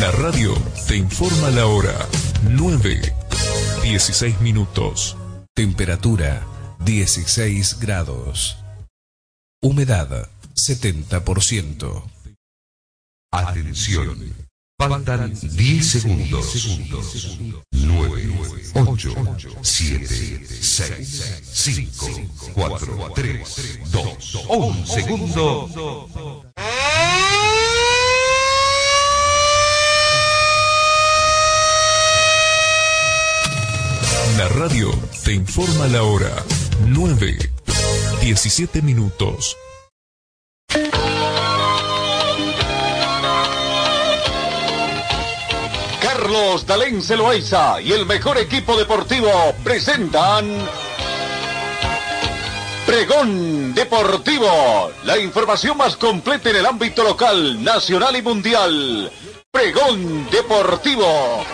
La radio te informa la hora 9, 16 minutos. Temperatura 16 grados. Humedad 70%. Atención. Faltan 10 segundos. 9, 8, 7, 6, 5, 4, 3, 2, 1 segundo. La radio te informa la hora 9, 17 minutos. Carlos Dalén Celoaiza y el mejor equipo deportivo presentan Pregón Deportivo, la información más completa en el ámbito local, nacional y mundial. Pregón Deportivo.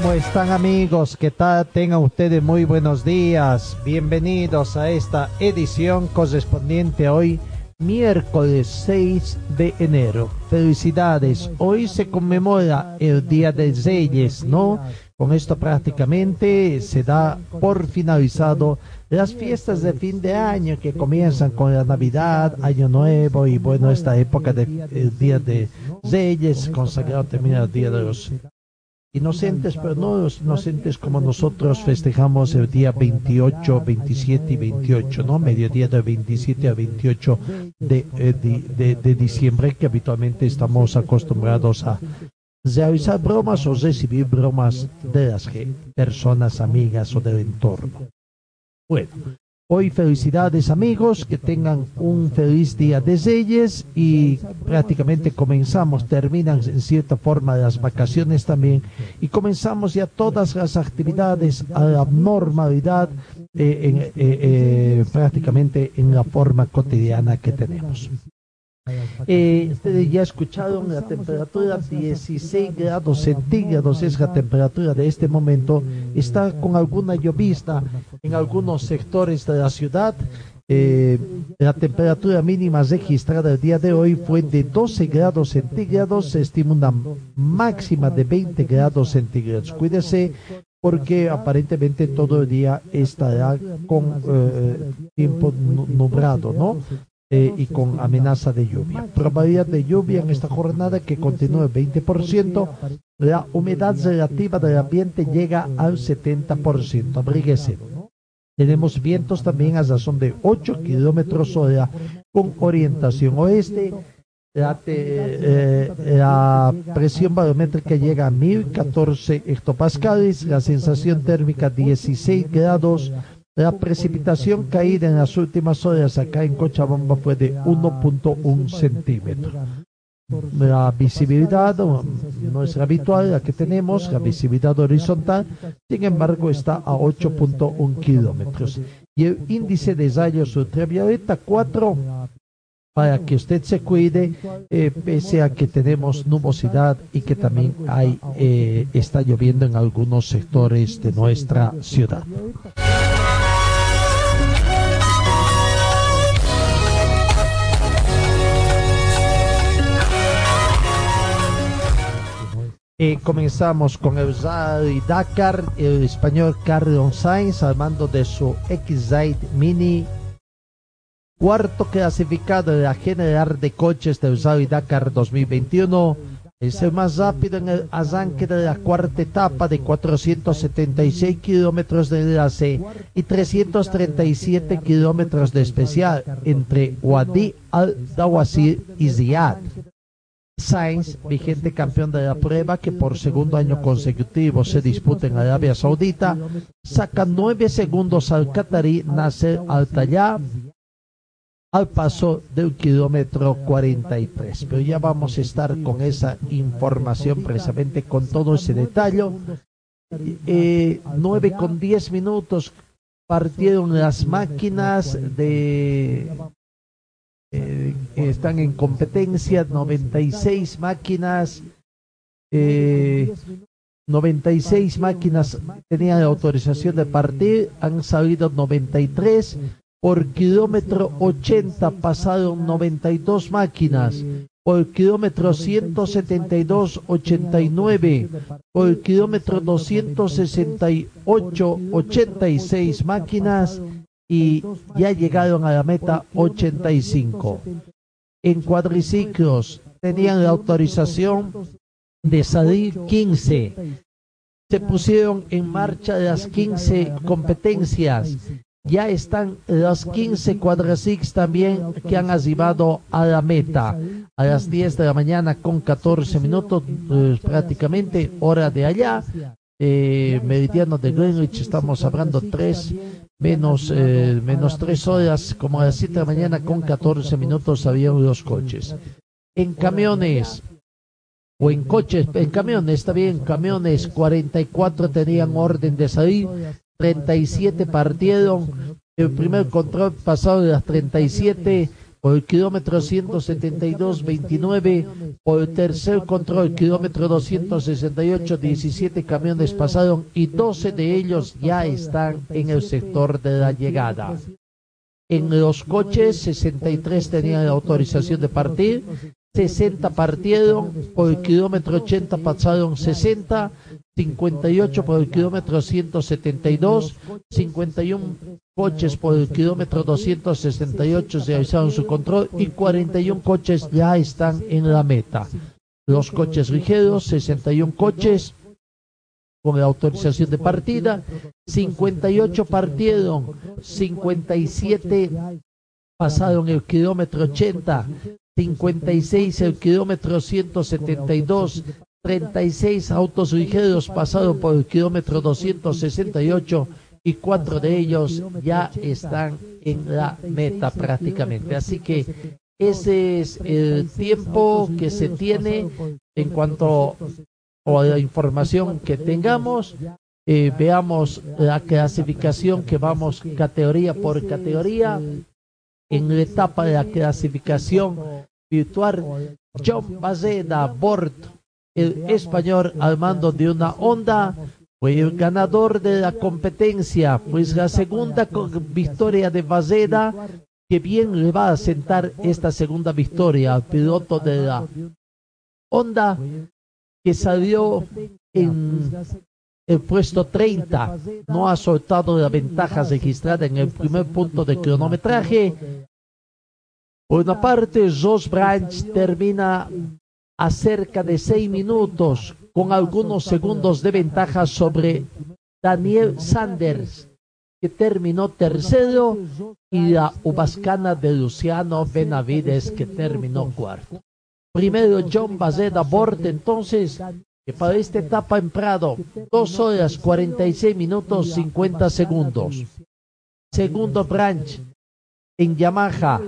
¿Cómo están amigos? ¿Qué tal? Tengan ustedes muy buenos días. Bienvenidos a esta edición correspondiente a hoy, miércoles 6 de enero. Felicidades. Hoy se conmemora el Día de Reyes, ¿no? Con esto prácticamente se da por finalizado las fiestas de fin de año que comienzan con la Navidad, Año Nuevo y bueno, esta época del Día de Reyes, consagrado también al Día de los inocentes, pero no inocentes como nosotros festejamos el día 28, 27 y 28, ¿no? Mediodía del 27 al 28 de, eh, de, de, diciembre, que habitualmente estamos acostumbrados a realizar bromas o recibir bromas de las personas amigas o del entorno. Bueno, hoy felicidades amigos, que tengan un feliz día de Reyes y prácticamente comenzamos, terminan en cierta forma las vacaciones también y comenzamos ya todas las actividades a la normalidad eh, eh, eh, prácticamente en la forma cotidiana que tenemos. Eh, ustedes ya escucharon la temperatura 16 grados centígrados es la temperatura de este momento. Está con alguna llovizna en algunos sectores de la ciudad. Eh, la temperatura mínima registrada el día de hoy fue de 12 grados centígrados. Se estima una máxima de 20 grados centígrados. Cuídese porque aparentemente todo el día estará con eh, tiempo nu- nublado, ¿no? Eh, y con amenaza de lluvia. Probabilidad de lluvia en esta jornada que continúa el 20%. La humedad relativa del ambiente llega al 70%. Abríguese. Tenemos vientos también a razón de 8 kilómetros hora con orientación oeste. La, te- eh, la presión barométrica llega a 1014 hectopascales, la sensación térmica 16 grados, la precipitación caída en las últimas horas acá en Cochabamba fue de 1.1 centímetro. La visibilidad um, no es la habitual, la que tenemos, la visibilidad horizontal, sin embargo está a 8.1 kilómetros. Y el índice de rayos ultravioleta 4 para que usted se cuide, eh, pese a que tenemos nubosidad y que también hay, eh, está lloviendo en algunos sectores de nuestra ciudad. Comenzamos con Rally Dakar, el español Carlos Sainz al mando de su X-Ride Mini, cuarto clasificado en la general de coches del Rally Dakar 2021. Es el más rápido en el arranque de la cuarta etapa de 476 kilómetros de enlace y 337 kilómetros de especial entre Wadi al-Dawasir y Riyadh. Sainz, vigente campeón de la prueba que por segundo año consecutivo se disputa en Arabia Saudita, saca nueve segundos al catarí Nasser Al-Tayab al paso del kilómetro 43. Pero ya vamos a estar con esa información precisamente con todo ese detalle. Eh, 9 con 10 minutos partieron las máquinas de eh, están en competencia 96 máquinas. Eh, 96 máquinas tenían autorización de partir, han salido 93. Por kilómetro 80 pasaron 92 máquinas. Por kilómetro 172, 89. Por kilómetro 268, 86 máquinas. Y ya llegaron a la meta 85. En cuadriciclos tenían la autorización de salir 15. Se pusieron en marcha las 15 competencias. Ya están las 15 cuadricics también que han arribado a la meta. A las 10 de la mañana con 14 minutos, pues, prácticamente hora de allá. Eh, meridiano de Greenwich, estamos hablando 3 menos, eh, menos 3 horas, como a las 7 de la mañana con 14 minutos habían los coches. En camiones, o en coches, en camiones, está bien, camiones 44 tenían orden de salir, 37 partieron, el primer control pasado de las 37 por kilómetro 172, 29, por tercer control, kilómetro 268, 17 camiones pasaron y 12 de ellos ya están en el sector de la llegada. En los coches, 63 tenían autorización de partir, 60 partieron, por kilómetro 80 pasaron 60, 58 por el kilómetro 172, 51 coches por el kilómetro 268 se realizaron su control y 41 coches ya están en la meta. Los coches ligeros, 61 coches con la autorización de partida, 58 partieron, 57 pasaron el kilómetro 80, 56 el kilómetro 172, 36 autos ligeros pasaron por el kilómetro 268 y cuatro de ellos ya están en la meta prácticamente. Así que ese es el tiempo que se tiene en cuanto a la información que tengamos. Eh, veamos la clasificación que vamos categoría por categoría. En la etapa de la clasificación virtual, John Bazeda Bord, el español al mando de una onda, fue el ganador de la competencia, pues la segunda victoria de Bazeda, que bien le va a sentar esta segunda victoria al piloto de la Honda, que salió en el puesto 30, no ha soltado la ventaja registrada en el primer punto de cronometraje. Por una parte, Josh Branch termina a cerca de seis minutos con algunos segundos de ventaja sobre Daniel Sanders, que terminó tercero, y la Ubascana de Luciano Benavides, que terminó cuarto. Primero John Bazeda Bort, entonces, que para esta etapa en Prado, dos horas 46 minutos 50 segundos. Segundo Branch, en Yamaha,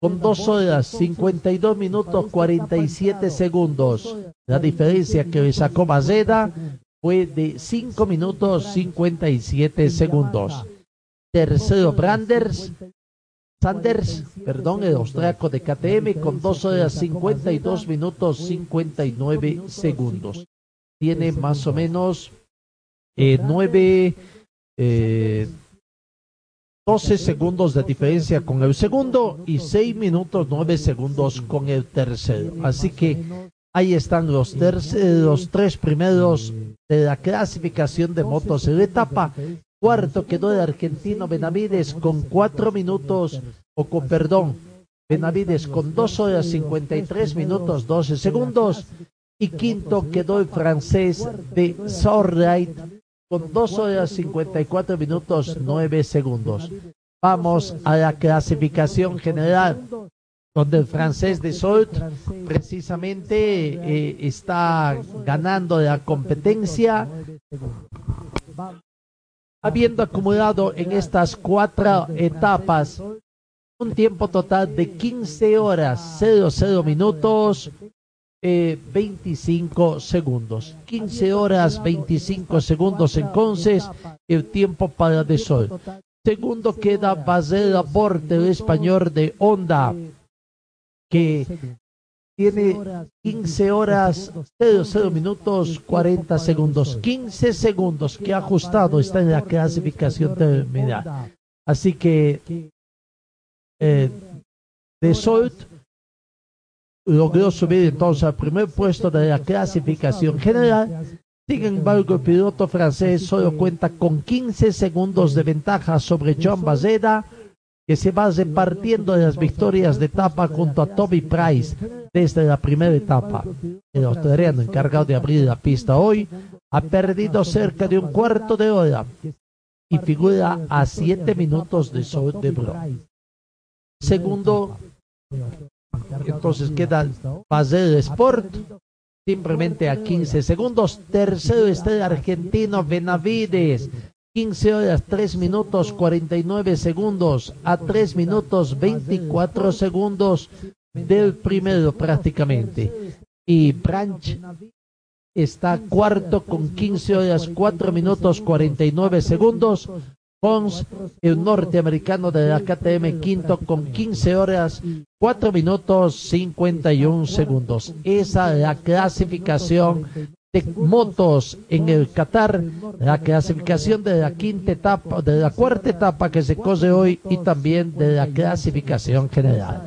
con dos horas 52 minutos 47 segundos. La diferencia que sacó Bazeda fue de 5 minutos 57 segundos. Tercero Branders, Sanders, perdón, el austriaco de KTM con dos horas 52 minutos 59 segundos. Tiene más o menos eh, nueve, eh, 12 segundos de diferencia con el segundo y 6 minutos 9 segundos con el tercero. Así que ahí están los, los tres primeros de la clasificación de motos en la etapa. Cuarto quedó el argentino Benavides con 4 minutos, o con perdón, Benavides con 2 horas 53 minutos 12 segundos. Y quinto quedó el francés de Sorlight con 2 horas 54 minutos 9 segundos. Vamos a la clasificación general, donde el francés de Solt precisamente eh, está ganando la competencia, habiendo acumulado en estas cuatro etapas un tiempo total de 15 horas 00 minutos eh, 25 segundos. 15 horas 25 segundos entonces el tiempo para de sol. Segundo queda Basel Porte, el español de Honda, que tiene 15 horas 00 minutos 40 segundos. 15 segundos que ha ajustado está en la clasificación terminal. Así que eh, de Solt logró subir entonces al primer puesto de la clasificación general. Sin embargo, el piloto francés solo cuenta con 15 segundos de ventaja sobre John Bazeda, que se va repartiendo las victorias de etapa junto a Toby Price desde la primera etapa. El australiano encargado de abrir la pista hoy ha perdido cerca de un cuarto de hora y figura a 7 minutos de Sol de Bro. Segundo, entonces queda Basel Sport, simplemente a 15 segundos. Tercero está el argentino Benavides, 15 horas 3 minutos 49 segundos a 3 minutos 24 segundos del primero prácticamente. Y Branch está cuarto con 15 horas 4 minutos 49 segundos Pons, el norteamericano de la KTM quinto con 15 horas, 4 minutos 51 segundos. Esa es la clasificación de motos en el Qatar, la clasificación de la quinta etapa, de la cuarta etapa que se cose hoy y también de la clasificación general.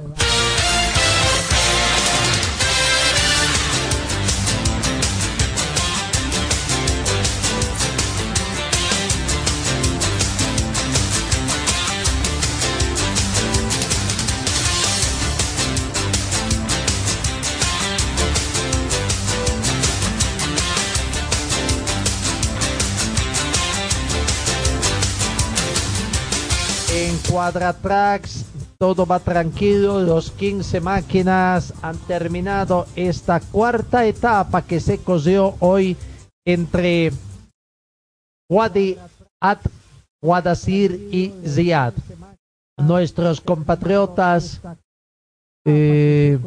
Quadratrax, todo va tranquilo, los 15 máquinas han terminado esta cuarta etapa que se cosió hoy entre Wadi At Wadasir y Ziad. Nuestros compatriotas eh,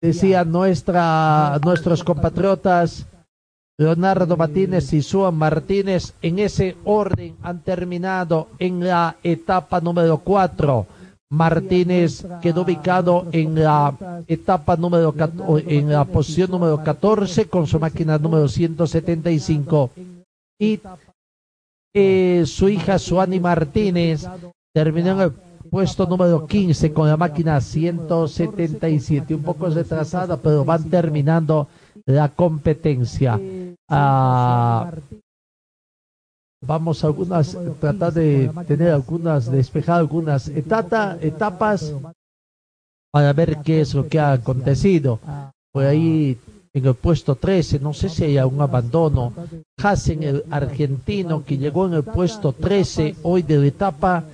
decía nuestra, nuestros compatriotas Leonardo Martínez y Suan Martínez en ese orden han terminado en la etapa número 4. Martínez quedó ubicado en la etapa número en la posición número 14 con su máquina número 175 y eh, su hija Suani Martínez terminó en el puesto número 15 con la máquina 177 un poco retrasada pero van terminando la competencia. Ah, vamos a algunas, tratar de tener algunas, despejar algunas etapa, etapas para ver qué es lo que ha acontecido. Por ahí en el puesto 13, no sé si hay un abandono. Hassen, el argentino, que llegó en el puesto 13 hoy de la etapa,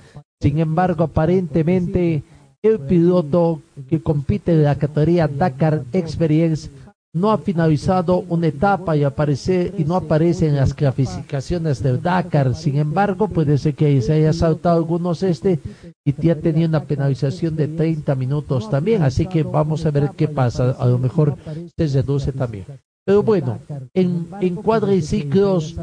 sin embargo, aparentemente el piloto que compite en la categoría Dakar Experience no ha finalizado una etapa y y no aparece en las clasificaciones del Dakar. Sin embargo, puede ser que se haya saltado algunos este y ya tenía una penalización de 30 minutos también. Así que vamos a ver qué pasa. A lo mejor se reduce también. Pero bueno, en, en cuadriciclos,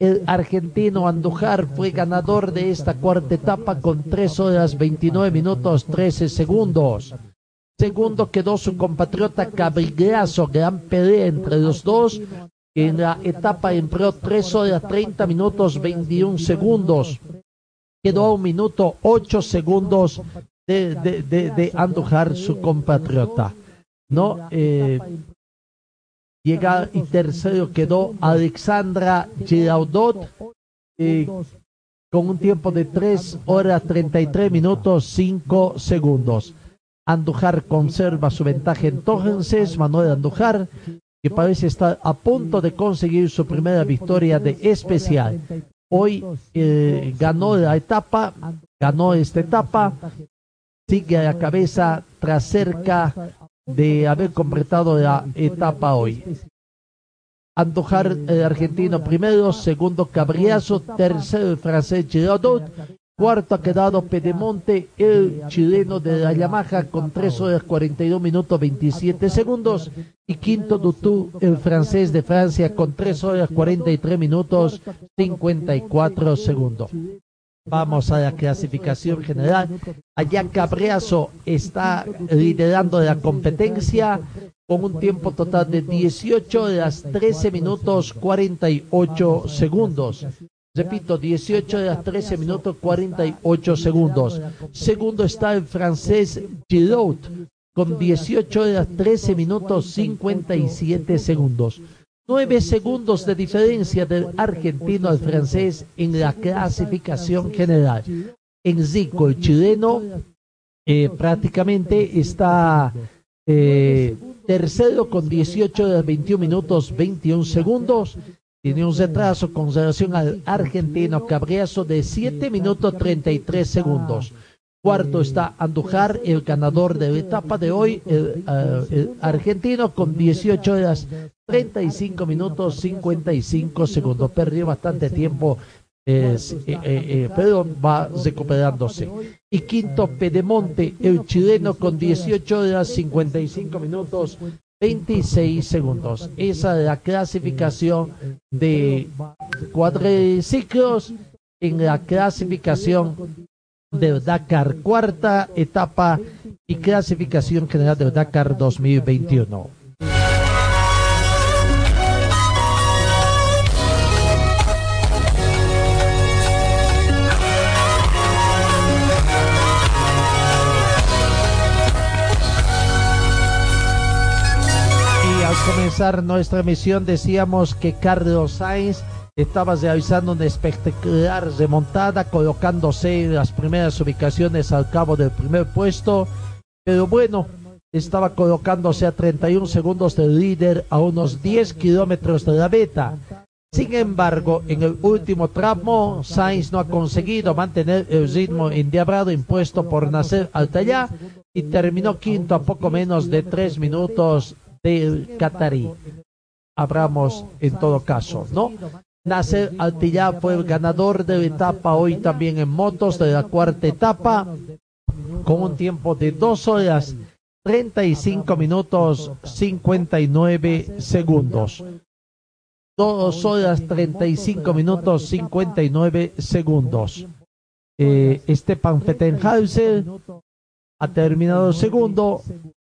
el argentino Andújar fue ganador de esta cuarta etapa con 3 horas 29 minutos 13 segundos. Segundo quedó su compatriota Cabrigazo, gran pelea entre los dos. En la etapa empleó 3 horas 30 minutos 21 segundos. Quedó a un minuto 8 segundos de, de, de, Andujar, su compatriota. ¿No? Eh, llega y tercero quedó Alexandra Giraudot eh, con un tiempo de 3 horas 33 minutos 5 segundos. Andujar conserva su ventaja entonces, Manuel Andujar, que parece estar a punto de conseguir su primera victoria de especial. Hoy eh, ganó la etapa, ganó esta etapa, sigue a la cabeza tras cerca de haber completado la etapa hoy. Andujar, el argentino primero, segundo Cabriazo, tercero francés Girardot Cuarto ha quedado Pedemonte, el chileno de la Yamaha, con 3 horas 42 minutos 27 segundos. Y quinto Dutu, el francés de Francia, con 3 horas 43 minutos 54 segundos. Vamos a la clasificación general. Allá Cabreazo está liderando la competencia con un tiempo total de 18 horas 13 minutos 48 segundos. Repito, 18 horas 13 minutos 48 segundos. Segundo está el francés Giroud con 18 horas 13 minutos 57 segundos. 9 segundos de diferencia del argentino al francés en la clasificación general. En Zico, el chileno eh, prácticamente está eh, tercero con 18 horas 21 minutos 21 segundos. Tiene un retraso con relación al argentino Cabriazo de 7 minutos 33 segundos. Cuarto está Andujar, el ganador de la etapa de hoy, el, el, argentino con 18 horas 35 minutos 55 segundos. Perdió bastante tiempo, eh, eh, eh, pero va recuperándose. Y quinto, Pedemonte, el chileno con 18 horas 55 minutos 26 segundos. Esa es la clasificación de cuadriciclos en la clasificación del Dakar, cuarta etapa y clasificación general del Dakar 2021. Comenzar nuestra emisión decíamos que Carlos Sainz estaba realizando una espectacular remontada, colocándose en las primeras ubicaciones al cabo del primer puesto. Pero bueno, estaba colocándose a 31 segundos del líder a unos 10 kilómetros de la meta. Sin embargo, en el último tramo, Sainz no ha conseguido mantener el ritmo endiabrado impuesto por Nasser Altayá y terminó quinto a poco menos de tres minutos del Qatarí. Hablamos en todo caso, ¿no? Nasser Altillá fue el ganador de la etapa hoy también en motos de la cuarta etapa con un tiempo de dos horas 35 minutos 59 segundos. Dos horas 35 minutos 59 segundos. Eh, Stepan Fettenhauser ha terminado segundo,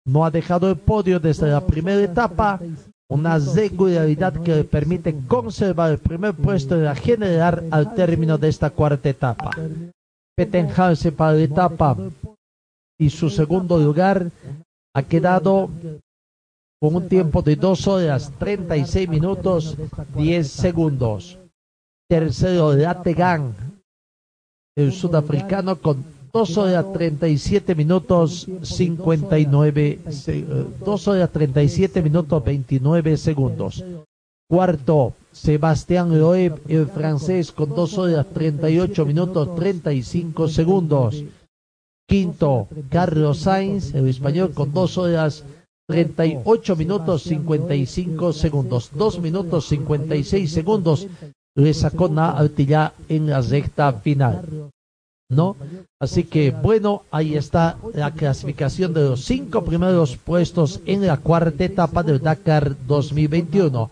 no ha dejado el podio desde la primera etapa, una regularidad que le permite conservar el primer puesto de la general al término de esta cuarta etapa. Pettenhausen para la etapa y su segundo lugar ha quedado con un tiempo de 2 horas 36 minutos 10 segundos. Tercero, Lategan, el sudafricano con 2 horas 37 minutos 59, 2 horas 37 minutos 29 segundos. Cuarto, Sebastián Loeb, el francés, con 2 horas 38 minutos 35 segundos. Quinto, Carlos Sainz, el español, con 2 horas 38 minutos 55 segundos. 2 minutos 56 segundos le sacó Altillá en la recta final. ¿No? Así que bueno, ahí está la clasificación de los cinco primeros puestos en la cuarta etapa del Dakar 2021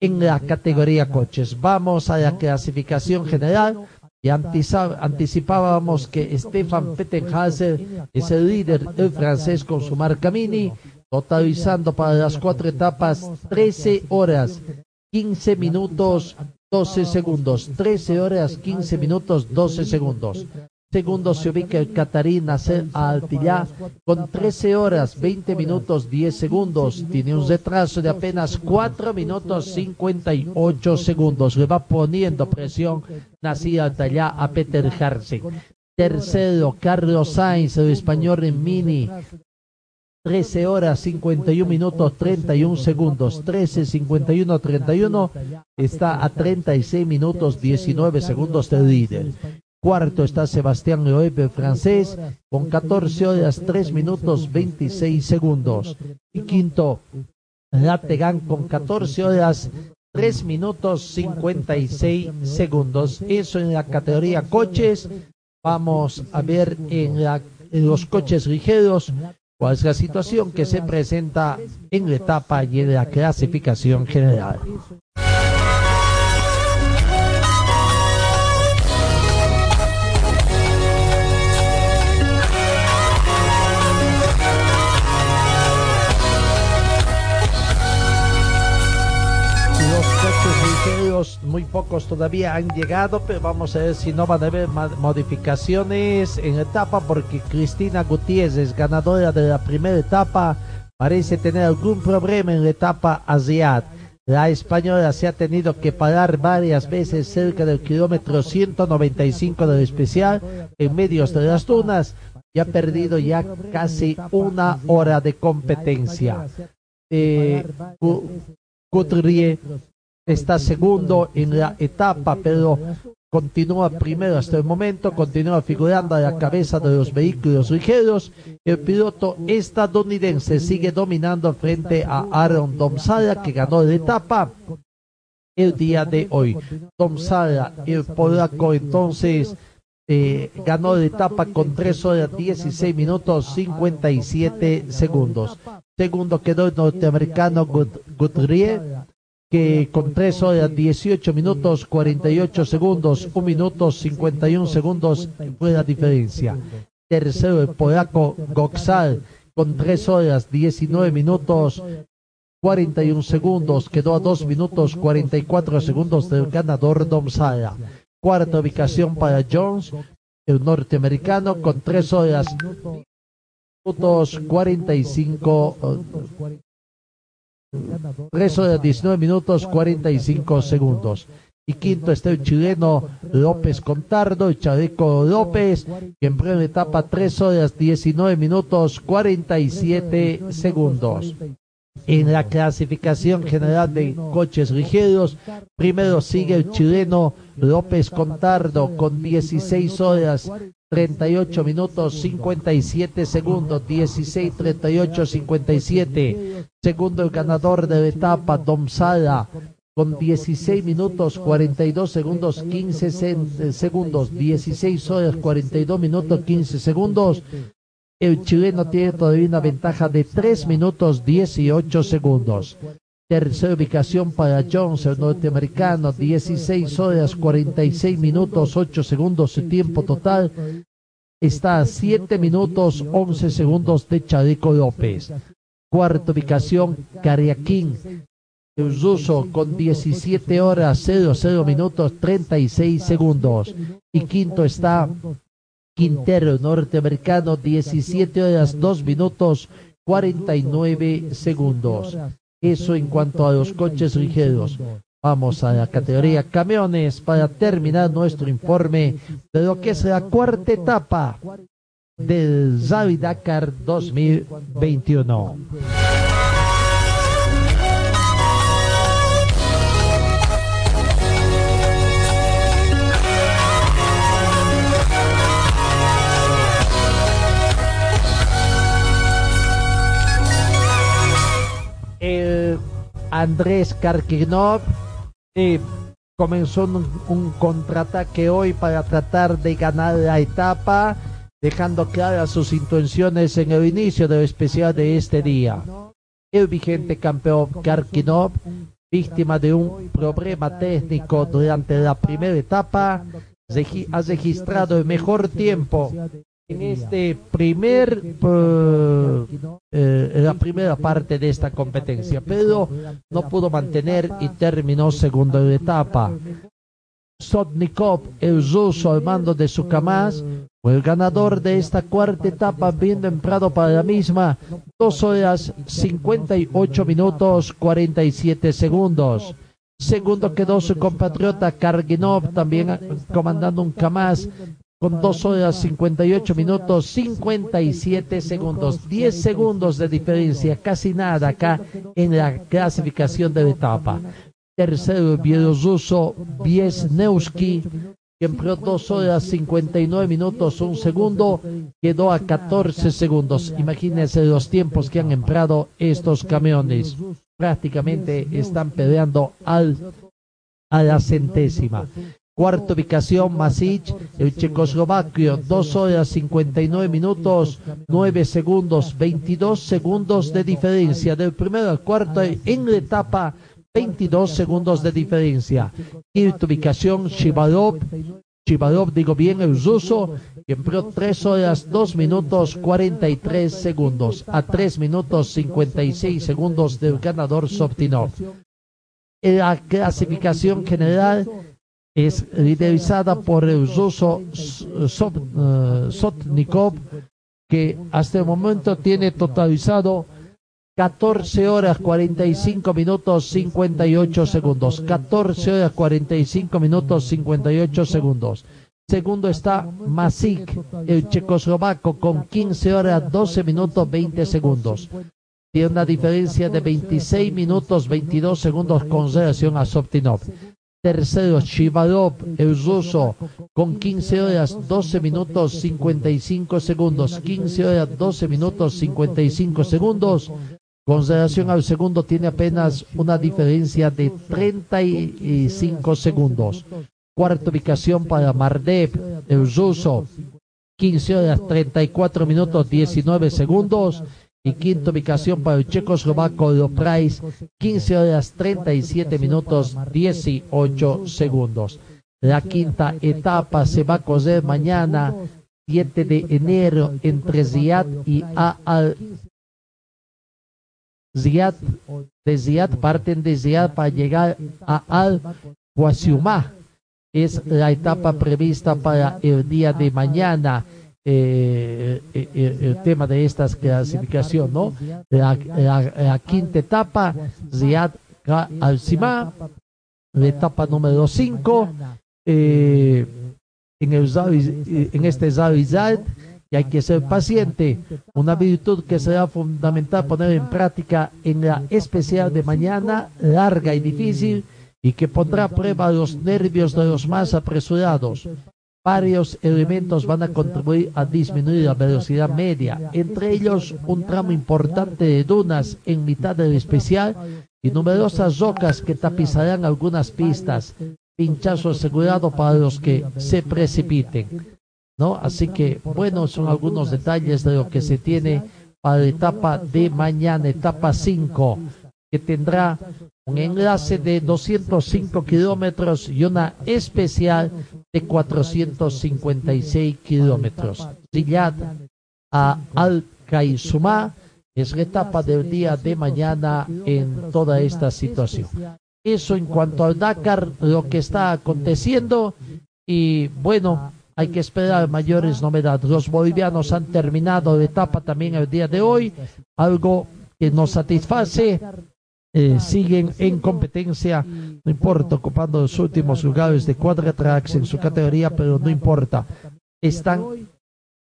en la categoría coches. Vamos a la clasificación general. Y anticipábamos que Stefan Pettenhauser es el líder del francés con su marca Mini, totalizando para las cuatro etapas 13 horas, 15 minutos, 12 segundos. 13 horas, 15 minutos, 12 segundos. Segundo se ubica el Catarí Altillá con 13 horas 20 minutos 10 segundos. Tiene un retraso de apenas 4 minutos 58 segundos. Le va poniendo presión Nasser Altillá a Peter Harse. Tercero, Carlos Sainz, el español en mini. 13 horas 51 minutos 31 segundos. 13, 51, 31. Está a 36 minutos 19 segundos del líder. Cuarto está Sebastián Loeb, francés, con 14 horas 3 minutos 26 segundos. Y quinto, Lategan con 14 horas 3 minutos 56 segundos. Eso en la categoría coches. Vamos a ver en, la, en los coches ligeros cuál es la situación que se presenta en la etapa y en la clasificación general. Pocos todavía han llegado, pero vamos a ver si no van a haber modificaciones en etapa porque Cristina Gutiérrez, ganadora de la primera etapa, parece tener algún problema en la etapa Asiat. La española se ha tenido que parar varias veces cerca del kilómetro 195 del especial en medios de las dunas y ha perdido ya casi una hora de competencia. Eh, está segundo en la etapa, pero continúa primero hasta el momento, continúa figurando a la cabeza de los vehículos ligeros. El piloto estadounidense sigue dominando frente a Aaron Domsala, que ganó la etapa el día de hoy. Domsala, el polaco, entonces eh, ganó la etapa con 3 horas 16 minutos 57 segundos. Segundo quedó el norteamericano Gut- que con 3 horas 18 minutos 48 segundos, 1 minuto 51 segundos fue la diferencia. Tercero el polaco Goxal con 3 horas 19 minutos 41 segundos, quedó a 2 minutos 44 segundos del ganador Domsala. Cuarta ubicación para Jones, el norteamericano, con 3 horas minutos 45 3 horas 19 minutos 45 segundos. Y quinto está el chileno López Contardo, el chaleco López, que en primera etapa 3 horas 19 minutos 47 segundos. En la clasificación general de coches ligeros, primero sigue el chileno López Contardo con 16 horas 38 minutos 57 segundos, 16, 38, 57. Segundo el ganador de la etapa, Domsala, con 16 minutos 42 segundos, 15 se- segundos, 16 horas 42 minutos, 15 segundos. El chileno tiene todavía una ventaja de 3 minutos 18 segundos. Tercera ubicación para Jones, el norteamericano, 16 horas 46 minutos 8 segundos su tiempo total. Está a 7 minutos 11 segundos de Chaleco López. Cuarta ubicación, Cariaquín, el ruso con 17 horas 00 minutos 36 segundos. Y quinto está Quintero, norteamericano, 17 horas 2 minutos 49 segundos. Eso en cuanto a los coches ligeros. Vamos a la categoría camiones para terminar nuestro informe de lo que es la cuarta etapa del Rally Dakar 2021. El Andrés Karkinov comenzó un, un contraataque hoy para tratar de ganar la etapa, dejando claras sus intenciones en el inicio del especial de este día. El vigente campeón Karkinov, víctima de un problema técnico durante la primera etapa, ha registrado el mejor tiempo en este primer eh, eh, la primera parte de esta competencia, pero no pudo mantener y terminó segundo en la etapa. Sotnikov, el ruso al mando de su Kamaz, fue el ganador de esta cuarta etapa, habiendo entrado para la misma dos horas 58 minutos 47 segundos. Segundo quedó su compatriota Karginov, también comandando un Kamaz con dos horas 58 minutos 57 segundos, 10 segundos de diferencia, casi nada acá en la clasificación de la etapa. Tercero, el bielorruso Biesnewski, que empleó dos horas 59 minutos un segundo, quedó a 14 segundos. Imagínense los tiempos que han empleado estos camiones. Prácticamente están peleando al, a la centésima. Cuarta ubicación, Masic, el checoslovaquio, 2 horas 59 minutos, 9 segundos, 22 segundos de diferencia. Del primero al cuarto en la etapa, 22 segundos de diferencia. Quinta ubicación, Shivalov, Shivalov, digo bien, el ruso, que empleó 3 horas 2 minutos 43 segundos, a 3 minutos 56 segundos del ganador Sobtinov. En la clasificación general, es liderizada por el ruso eh, Sotnikov, que hasta el momento tiene totalizado 14 horas 45 minutos 58 segundos. 14 horas 45 minutos 58 segundos. Segundo está Masik, el checoslovaco, con 15 horas 12 minutos 20 segundos. Tiene una diferencia de 26 minutos 22 segundos con relación a Soptinov. Tercero, Shivalov, el con 15 horas 12 minutos 55 segundos. 15 horas 12 minutos 55 segundos. Con relación al segundo tiene apenas una diferencia de 35 segundos. Cuarta ubicación para Mardev, el ruso, 15 horas 34 minutos 19 segundos. Y quinta ubicación para el checoslovaco Price, 15 horas 37 minutos 18 segundos. La quinta etapa se va a correr mañana, 7 de enero, entre Ziad y Al Ziad, de Ziad parten de Ziad para llegar a Al Wasiumah. Es la etapa prevista para el día de mañana. Eh, eh, eh, el tema de esta clasificación, ¿no? La, quinta etapa, Ziad al la etapa número 5, en, el en este y hay que ser paciente, una virtud que será fundamental poner en práctica en la especial de mañana, larga y difícil, y que pondrá a prueba los nervios de los más apresurados. Varios elementos van a contribuir a disminuir la velocidad media, entre ellos un tramo importante de dunas en mitad del especial y numerosas rocas que tapizarán algunas pistas, pinchazo asegurado para los que se precipiten. ¿no? Así que, bueno, son algunos detalles de lo que se tiene para la etapa de mañana, etapa 5, que tendrá un enlace de 205 kilómetros y una especial de 456 kilómetros. Riyadh a Al Kaisumá es la etapa del día de mañana en toda esta situación. Eso en cuanto al Dakar, lo que está aconteciendo y bueno, hay que esperar mayores novedades. Los bolivianos han terminado la etapa también el día de hoy, algo que nos satisface. Eh, siguen en competencia, no importa, ocupando los últimos lugares de Quadratrax en su categoría, pero no importa. Están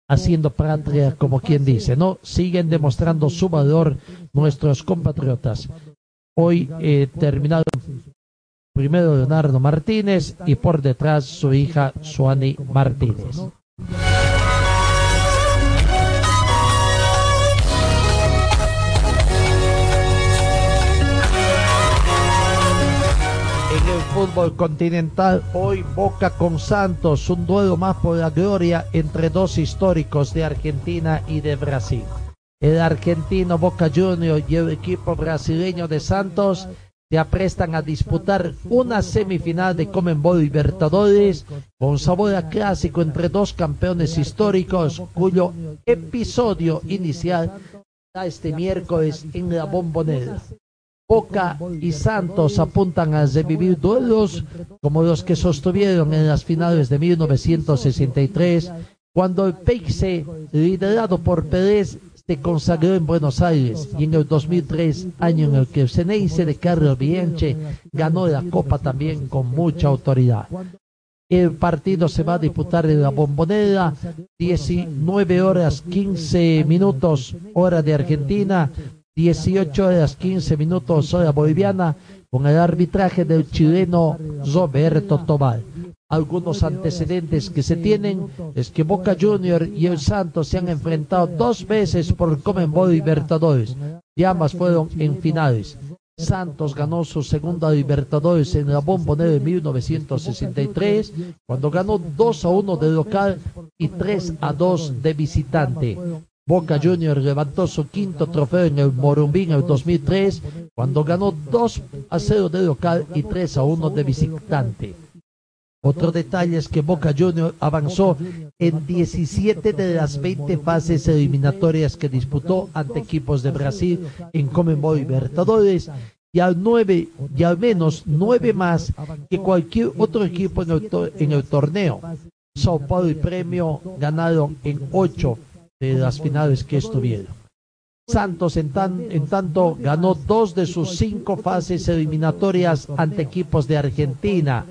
haciendo patria, como quien dice, ¿no? Siguen demostrando su valor nuestros compatriotas. Hoy eh, terminaron primero Leonardo Martínez y por detrás su hija Suani Martínez. Fútbol continental, hoy Boca con Santos, un duelo más por la gloria entre dos históricos de Argentina y de Brasil. El argentino Boca Junior y el equipo brasileño de Santos se aprestan a disputar una semifinal de Comenbol Libertadores con sabor a clásico entre dos campeones históricos cuyo episodio inicial da este miércoles en la bombonera. Boca y Santos apuntan a revivir duelos como los que sostuvieron en las finales de 1963, cuando el Peixe, liderado por Pérez, se consagró en Buenos Aires y en el 2003, año en el que el Ceneice de Carlos Bianche ganó la Copa también con mucha autoridad. El partido se va a disputar en la bombonera, 19 horas 15 minutos hora de Argentina, 18 horas 15 minutos hora boliviana, con el arbitraje del chileno Roberto Tobal. Algunos antecedentes que se tienen es que Boca Junior y el Santos se han enfrentado dos veces por Comenbol Libertadores y ambas fueron en finales. Santos ganó su segunda Libertadores en la Bombonera de 1963, cuando ganó 2 a 1 de local y 3 a 2 de visitante. Boca Junior levantó su quinto trofeo en el Morumbí en el 2003, cuando ganó 2 a 0 de local y 3 a 1 de visitante. Otro detalle es que Boca Junior avanzó en 17 de las 20 fases eliminatorias que disputó ante equipos de Brasil en Comembol Libertadores y al nueve y al menos nueve más que cualquier otro equipo en el, torneo. Sao Paulo y Premio ganaron en ocho de las finales que estuvieron. Santos, en, tan- en tanto, ganó dos de sus cinco fases eliminatorias ante equipos de Argentina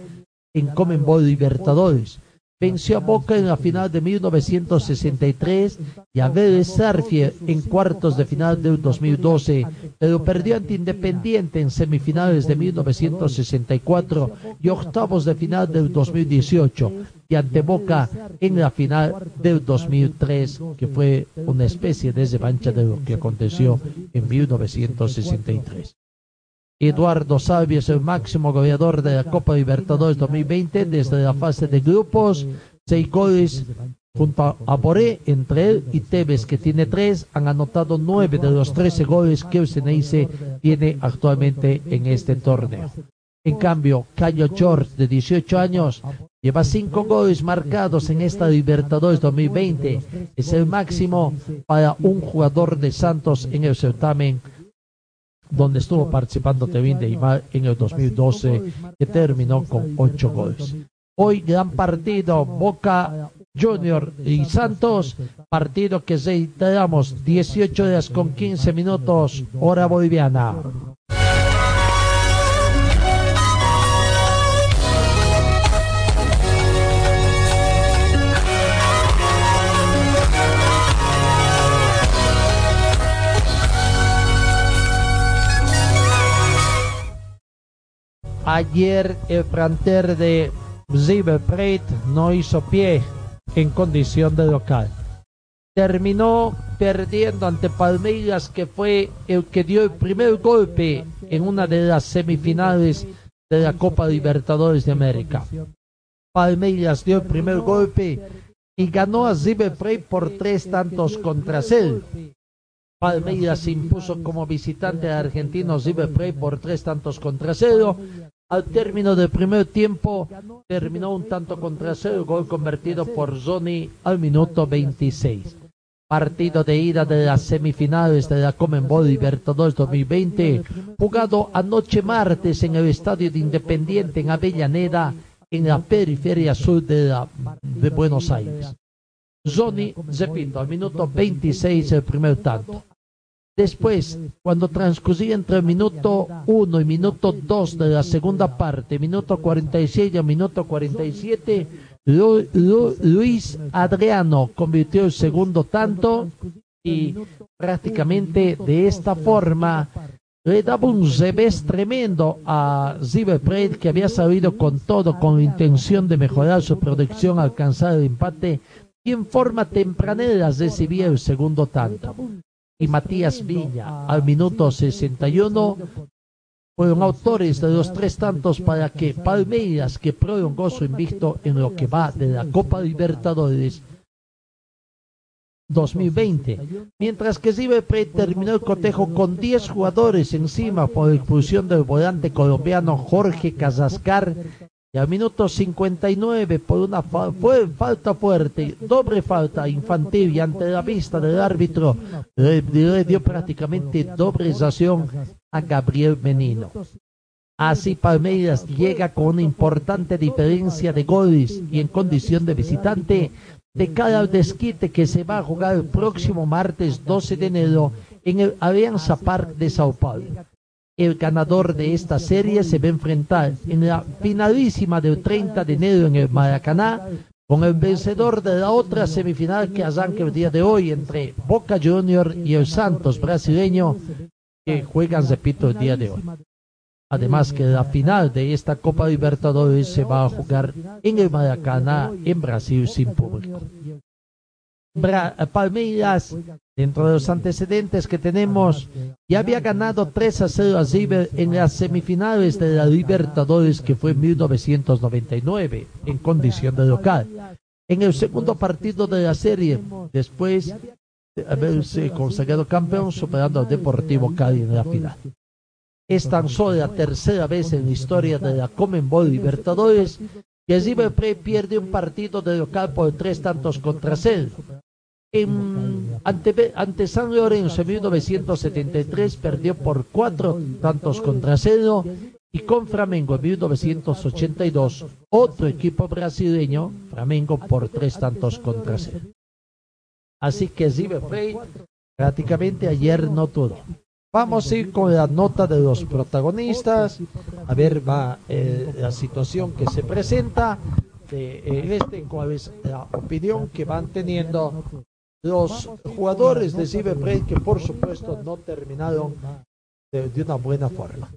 en Comenbol Libertadores. Venció a Boca en la final de 1963 y a Vélez Sarsfield en cuartos de final del 2012, pero perdió ante Independiente en semifinales de 1964 y octavos de final del 2018 y ante Boca en la final del 2003, que fue una especie de revancha de lo que aconteció en 1963. Eduardo Salvi es el máximo goleador de la Copa Libertadores 2020 desde la fase de grupos. Seis goles junto a Boré, entre él y Tevez, que tiene tres, han anotado nueve de los trece goles que el Ceneice tiene actualmente en este torneo. En cambio, Cayo George, de 18 años, lleva cinco goles marcados en esta Libertadores 2020. Es el máximo para un jugador de Santos en el certamen donde estuvo participando Tevin de Imar en el 2012, que terminó con ocho goles. Hoy gran partido Boca Junior y Santos, partido que reiteramos 18 horas con 15 minutos, hora boliviana. Ayer el planter de Plate no hizo pie en condición de local. Terminó perdiendo ante Palmeiras, que fue el que dio el primer golpe en una de las semifinales de la Copa Libertadores de América. Palmeiras dio el primer golpe y ganó a Plate por tres tantos contra cero. Palmeiras impuso como visitante a Argentinos River por tres tantos contra cero. Al término del primer tiempo, terminó un tanto contra cero, gol convertido por Zoni al minuto 26. Partido de ida de las semifinales de la Comenbol Libertadores 2020, jugado anoche martes en el Estadio de Independiente en Avellaneda, en la periferia sur de, Buenos Aires. Zoni, repito, al minuto 26 el primer tanto. Después, cuando transcurría entre minuto 1 y minuto 2 de la segunda parte, minuto 46 y minuto 47, Lu- Lu- Luis Adriano convirtió el segundo tanto y prácticamente de esta forma le daba un revés tremendo a Plate que había salido con todo con intención de mejorar su producción, alcanzar el empate y en forma tempranera recibía el segundo tanto y Matías Viña. al minuto 61 fueron autores de los tres tantos para que Palmeiras, que prolongó su invicto en lo que va de la Copa Libertadores 2020, mientras que River terminó el cotejo con 10 jugadores encima por expulsión del volante colombiano Jorge Casascar y al minuto 59 por una falta fuerte, doble falta infantil y ante la vista del árbitro le, le dio prácticamente doble sanción a Gabriel Menino. Así Palmeiras llega con una importante diferencia de goles y en condición de visitante de cara al desquite que se va a jugar el próximo martes 12 de enero en el Alianza Park de Sao Paulo. El ganador de esta serie se va a enfrentar en la finalísima del 30 de enero en el Maracaná con el vencedor de la otra semifinal que arranca el día de hoy entre Boca Junior y el Santos brasileño que juegan, repito, el día de hoy. Además que la final de esta Copa Libertadores se va a jugar en el Maracaná, en Brasil, sin público. Palmeiras, dentro de los antecedentes que tenemos, ya había ganado 3 a 0 a River en las semifinales de la Libertadores que fue en 1999, en condición de local. En el segundo partido de la serie, después de haberse consagrado campeón, superando al Deportivo Cali en la final. Es tan solo la tercera vez en la historia de la Comenbol Libertadores que River Plate pierde un partido de local por tres tantos contra cero. Ante, ante San Lorenzo en 1973 perdió por cuatro tantos contra cero y con Flamengo en 1982 otro equipo brasileño, Flamengo por tres tantos contra cero. Así que Plate prácticamente ayer no tuvo. Vamos a ir con la nota de los protagonistas, a ver va eh, la situación que se presenta de eh, este, cuál es la opinión que van teniendo los jugadores de River Plate que por supuesto no terminaron de, de una buena forma.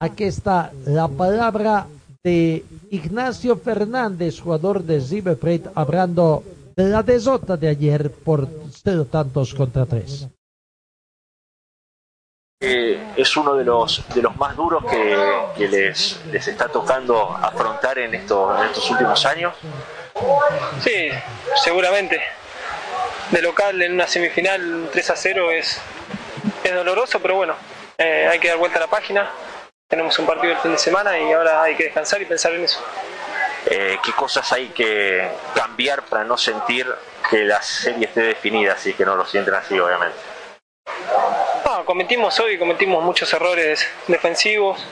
Aquí está la palabra de Ignacio Fernández, jugador de River Plate, hablando de la desota de ayer por cero tantos contra tres. Eh, es uno de los de los más duros que, que les, les está tocando afrontar en estos, en estos últimos años. Sí, seguramente. De local en una semifinal un 3 a 0 es, es doloroso, pero bueno, eh, hay que dar vuelta a la página. Tenemos un partido el fin de semana y ahora hay que descansar y pensar en eso. Eh, ¿Qué cosas hay que cambiar para no sentir que la serie esté definida, es que no lo sienten así, obviamente? No, cometimos hoy, cometimos muchos errores defensivos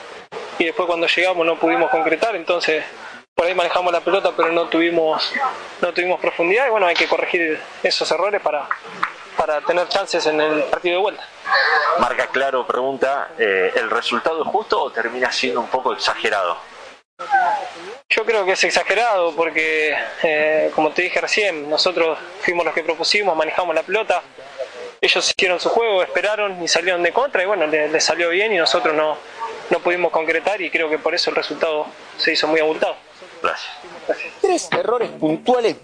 y después cuando llegamos no pudimos concretar, entonces por ahí manejamos la pelota pero no tuvimos no tuvimos profundidad y bueno hay que corregir esos errores para, para tener chances en el partido de vuelta. Marca Claro pregunta, eh, ¿el resultado es justo o termina siendo un poco exagerado? Yo creo que es exagerado porque, eh, como te dije recién, nosotros fuimos los que propusimos, manejamos la pelota, ellos hicieron su juego, esperaron y salieron de contra y bueno, les, les salió bien y nosotros no, no pudimos concretar y creo que por eso el resultado se hizo muy abultado. Gracias. Tres errores puntuales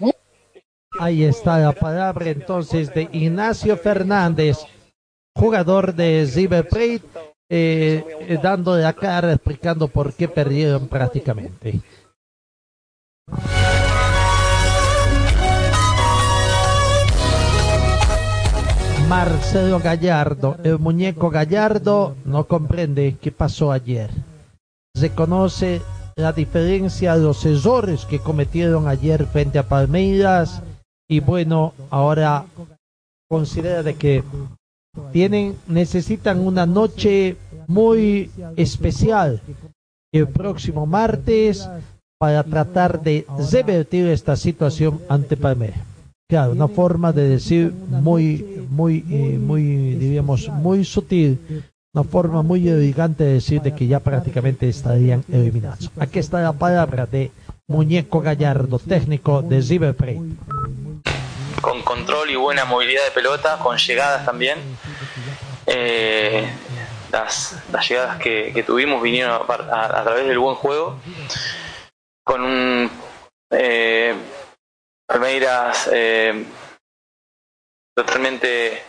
Ahí está la palabra entonces de Ignacio Fernández, jugador de River Plate, eh, eh, dando la cara, explicando por qué perdieron prácticamente. Marcelo Gallardo, el muñeco Gallardo, no comprende qué pasó ayer. Reconoce la diferencia, los errores que cometieron ayer frente a Palmeiras y bueno, ahora considera de que tienen necesitan una noche muy especial el próximo martes para tratar de revertir esta situación ante Palmeiras. Claro, una forma de decir muy, muy, eh, muy, diríamos, muy sutil, una forma muy elegante de decir de que ya prácticamente estarían eliminados. Aquí está la palabra de Muñeco Gallardo, técnico de River con control y buena movilidad de pelota, con llegadas también. Eh, las, llegadas que, tuvimos vinieron a, a- a través del buen juego, con un eh, Palmeiras eh, totalmente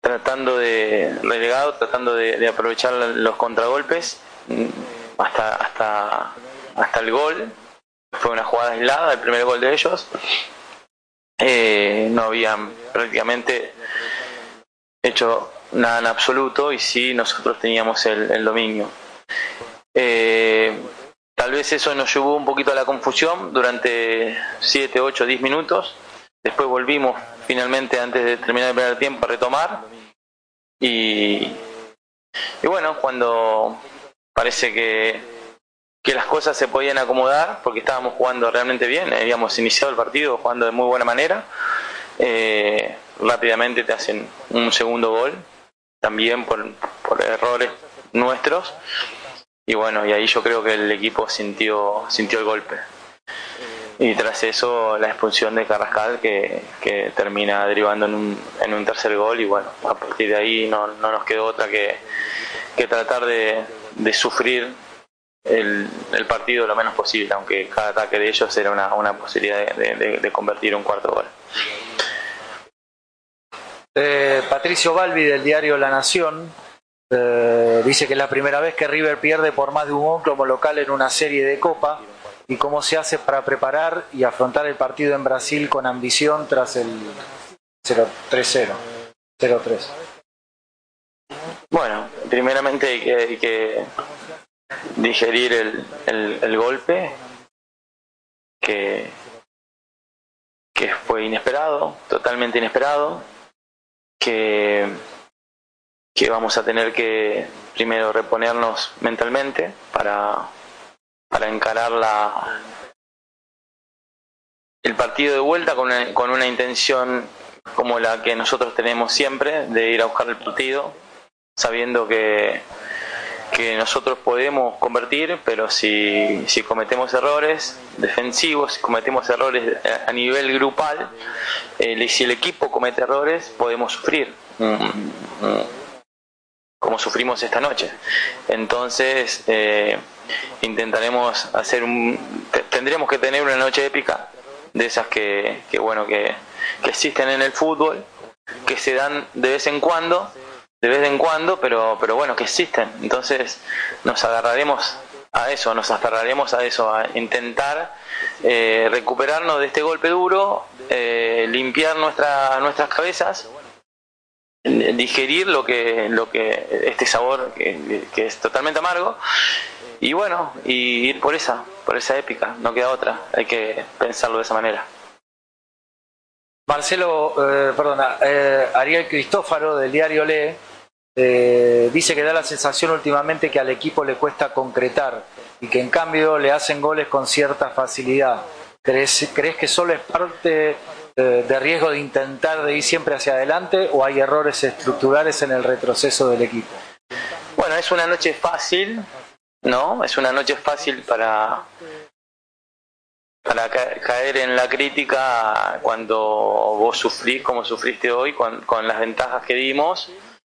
tratando de relegado, tratando de, aprovechar los contragolpes mm, hasta hasta hasta el gol. Fue una jugada aislada, el primer gol de ellos. Eh, no habían prácticamente hecho nada en absoluto y sí nosotros teníamos el, el dominio. Eh, tal vez eso nos llevó un poquito a la confusión durante 7, 8, 10 minutos. Después volvimos finalmente antes de terminar el primer tiempo a retomar. Y, y bueno, cuando parece que, que las cosas se podían acomodar, porque estábamos jugando realmente bien, habíamos iniciado el partido jugando de muy buena manera, eh, rápidamente te hacen un segundo gol, también por, por errores nuestros, y bueno, y ahí yo creo que el equipo sintió, sintió el golpe. Y tras eso la expulsión de Carrascal que, que termina derivando en un, en un tercer gol y bueno, a partir de ahí no, no nos quedó otra que, que tratar de, de sufrir el, el partido lo menos posible, aunque cada ataque de ellos era una, una posibilidad de, de- convertir un cuarto gol. Eh, Patricio Balbi del diario La Nación eh, dice que es la primera vez que River pierde por más de un gol como local en una serie de Copa y cómo se hace para preparar y afrontar el partido en Brasil con ambición tras el 0-3-0. 0-3. Bueno, primeramente hay que, hay que digerir el, el- el golpe que, que fue inesperado, totalmente inesperado, que, que vamos a tener que primero reponernos mentalmente para, para encarar la, el partido de vuelta con una, con una intención como la que nosotros tenemos siempre, de ir a buscar el partido, sabiendo que, que nosotros podemos convertir, pero si, si cometemos errores defensivos, si cometemos errores a nivel grupal, eh, si el equipo comete errores, podemos sufrir, mm, mm, como sufrimos esta noche. Entonces, eh, intentaremos hacer un... Tendremos que tener una noche épica, de esas que, que bueno, que, que existen en el fútbol, que se dan de vez en cuando, de vez en cuando, pero, pero bueno, que existen. Entonces nos agarraremos a eso, nos aferraremos a eso, a intentar eh, recuperarnos de este golpe duro, eh, limpiar nuestra, nuestras cabezas, digerir lo que, lo que este sabor que, que es totalmente amargo y bueno, y ir por esa, por esa épica, no queda otra, hay que pensarlo de esa manera. Marcelo, eh, perdona, eh, Ariel Cristófaro del diario Le eh, dice que da la sensación últimamente que al equipo le cuesta concretar y que en cambio le hacen goles con cierta facilidad. ¿Crees, ¿crees que solo es parte eh, de riesgo de intentar de ir siempre hacia adelante o hay errores estructurales en el retroceso del equipo? Bueno, es una noche fácil, ¿no? Es una noche fácil para, para ca- caer en la crítica cuando vos sufrís como sufriste hoy con, con las ventajas que dimos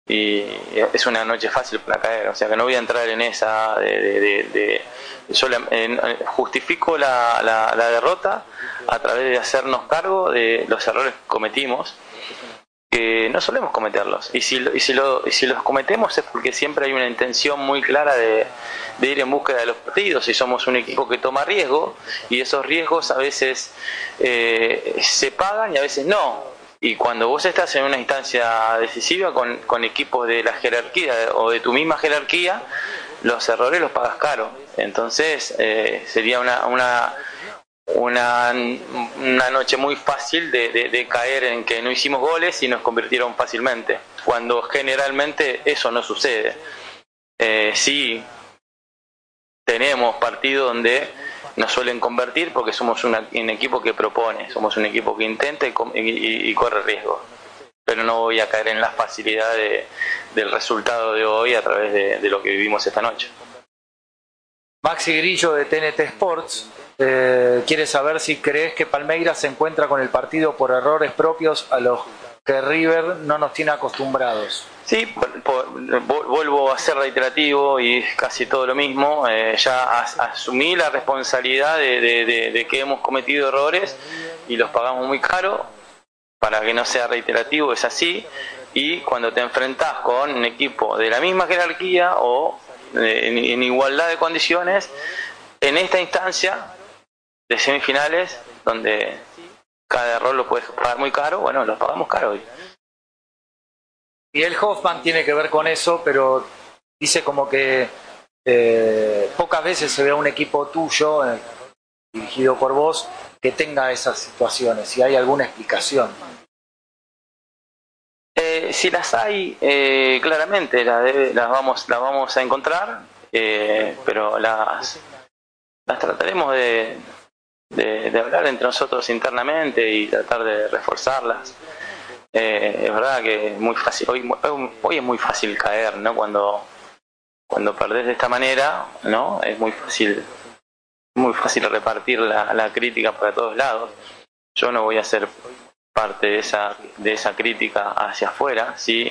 y es una noche fácil para caer, o sea que no voy a entrar en esa de, de- de- de- eh, justifico la, la- la derrota a través de hacernos cargo de los errores que cometimos que no solemos cometerlos. Y si, lo- y si, los cometemos es porque siempre hay una intención muy clara de, ir en búsqueda de los partidos y somos un equipo que toma riesgo y esos riesgos a veces eh, se pagan y a veces no. Y cuando vos estás en una instancia decisiva con, con equipos de la jerarquía o de tu misma jerarquía los errores los pagas caro. Entonces eh, sería una, una una, una noche muy fácil de, de- caer en que no hicimos goles y nos convirtieron fácilmente, cuando generalmente eso no sucede. Eh, sí, tenemos partidos donde nos suelen convertir porque somos una- un equipo que propone, somos un equipo que intenta y, y- y- corre riesgo. Pero no voy a caer en la facilidad de- del resultado de hoy a través de lo que vivimos esta noche. Maxi Grillo de TNT Sports eh, quiere saber si crees que Palmeiras se encuentra con el partido por errores propios a los que River no nos tiene acostumbrados. Sí, por- por- vu- vuelvo a ser reiterativo y casi todo lo mismo. Eh, ya as- asumí la responsabilidad de- de que hemos cometido errores y los pagamos muy caro. Para que no sea reiterativo, es así. Y cuando te enfrentás con un equipo de la misma jerarquía o eh, en, en igualdad de condiciones, en esta instancia de semifinales, donde cada error lo puedes pagar muy caro, bueno, los pagamos caro hoy. Y el Hoffman tiene que ver con eso, pero dice como que eh, pocas veces se ve a un equipo tuyo, eh, dirigido por vos, que tenga esas situaciones. Si hay alguna explicación. Eh, si las hay, eh, claramente las, debe- las vamos las vamos a encontrar, eh, pero las las trataremos de, de, hablar entre nosotros internamente y tratar de reforzarlas. Eh, es verdad que es muy fácil, hoy, hoy es muy fácil caer, ¿no? Cuando cuando perdés de esta manera, ¿no? Es muy fácil muy fácil repartir la, la crítica para todos lados. Yo no voy a ser parte de esa, de esa crítica hacia afuera, sí,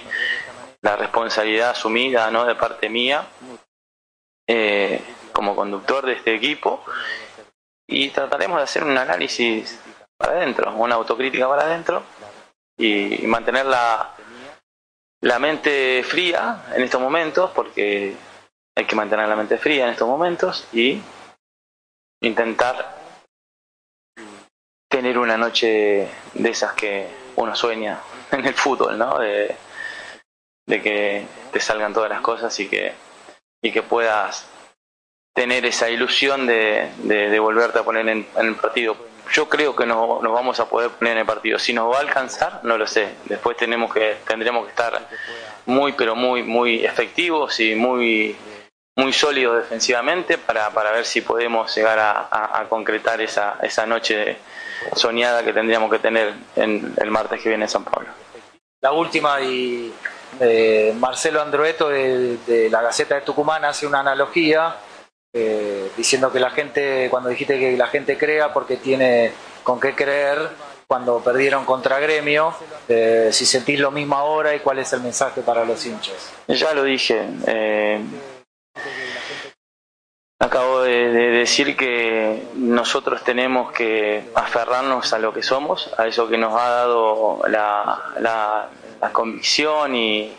la responsabilidad asumida ¿no? de parte mía eh, como conductor de este equipo y trataremos de hacer un análisis para adentro, una autocrítica para adentro y, mantener la, la mente fría en estos momentos porque hay que mantener la mente fría en estos momentos y intentar tener una noche de esas que uno sueña en el fútbol, ¿no? De, de que te salgan todas las cosas y que, y que puedas tener esa ilusión de, de, volverte a poner en, en el partido yo creo que no- nos vamos a poder poner en el partido. Si nos va a alcanzar, no lo sé. Después tenemos que, tendremos que estar muy, pero muy, muy efectivos y muy, muy sólidos defensivamente para, para ver si podemos llegar a, a- a concretar esa, esa noche soñada que tendríamos que tener en el martes que viene en San Pablo. La última y eh, Marcelo Androeto de, de la Gaceta de Tucumán hace una analogía eh, diciendo que la gente, cuando dijiste que la gente crea porque tiene con qué creer, cuando perdieron contra Gremio, eh, si sentís lo mismo ahora y cuál es el mensaje para los hinchas. Ya lo dije. eh, acabo de, de decir que nosotros tenemos que aferrarnos a lo que somos, a eso que nos ha dado la, la- la convicción y,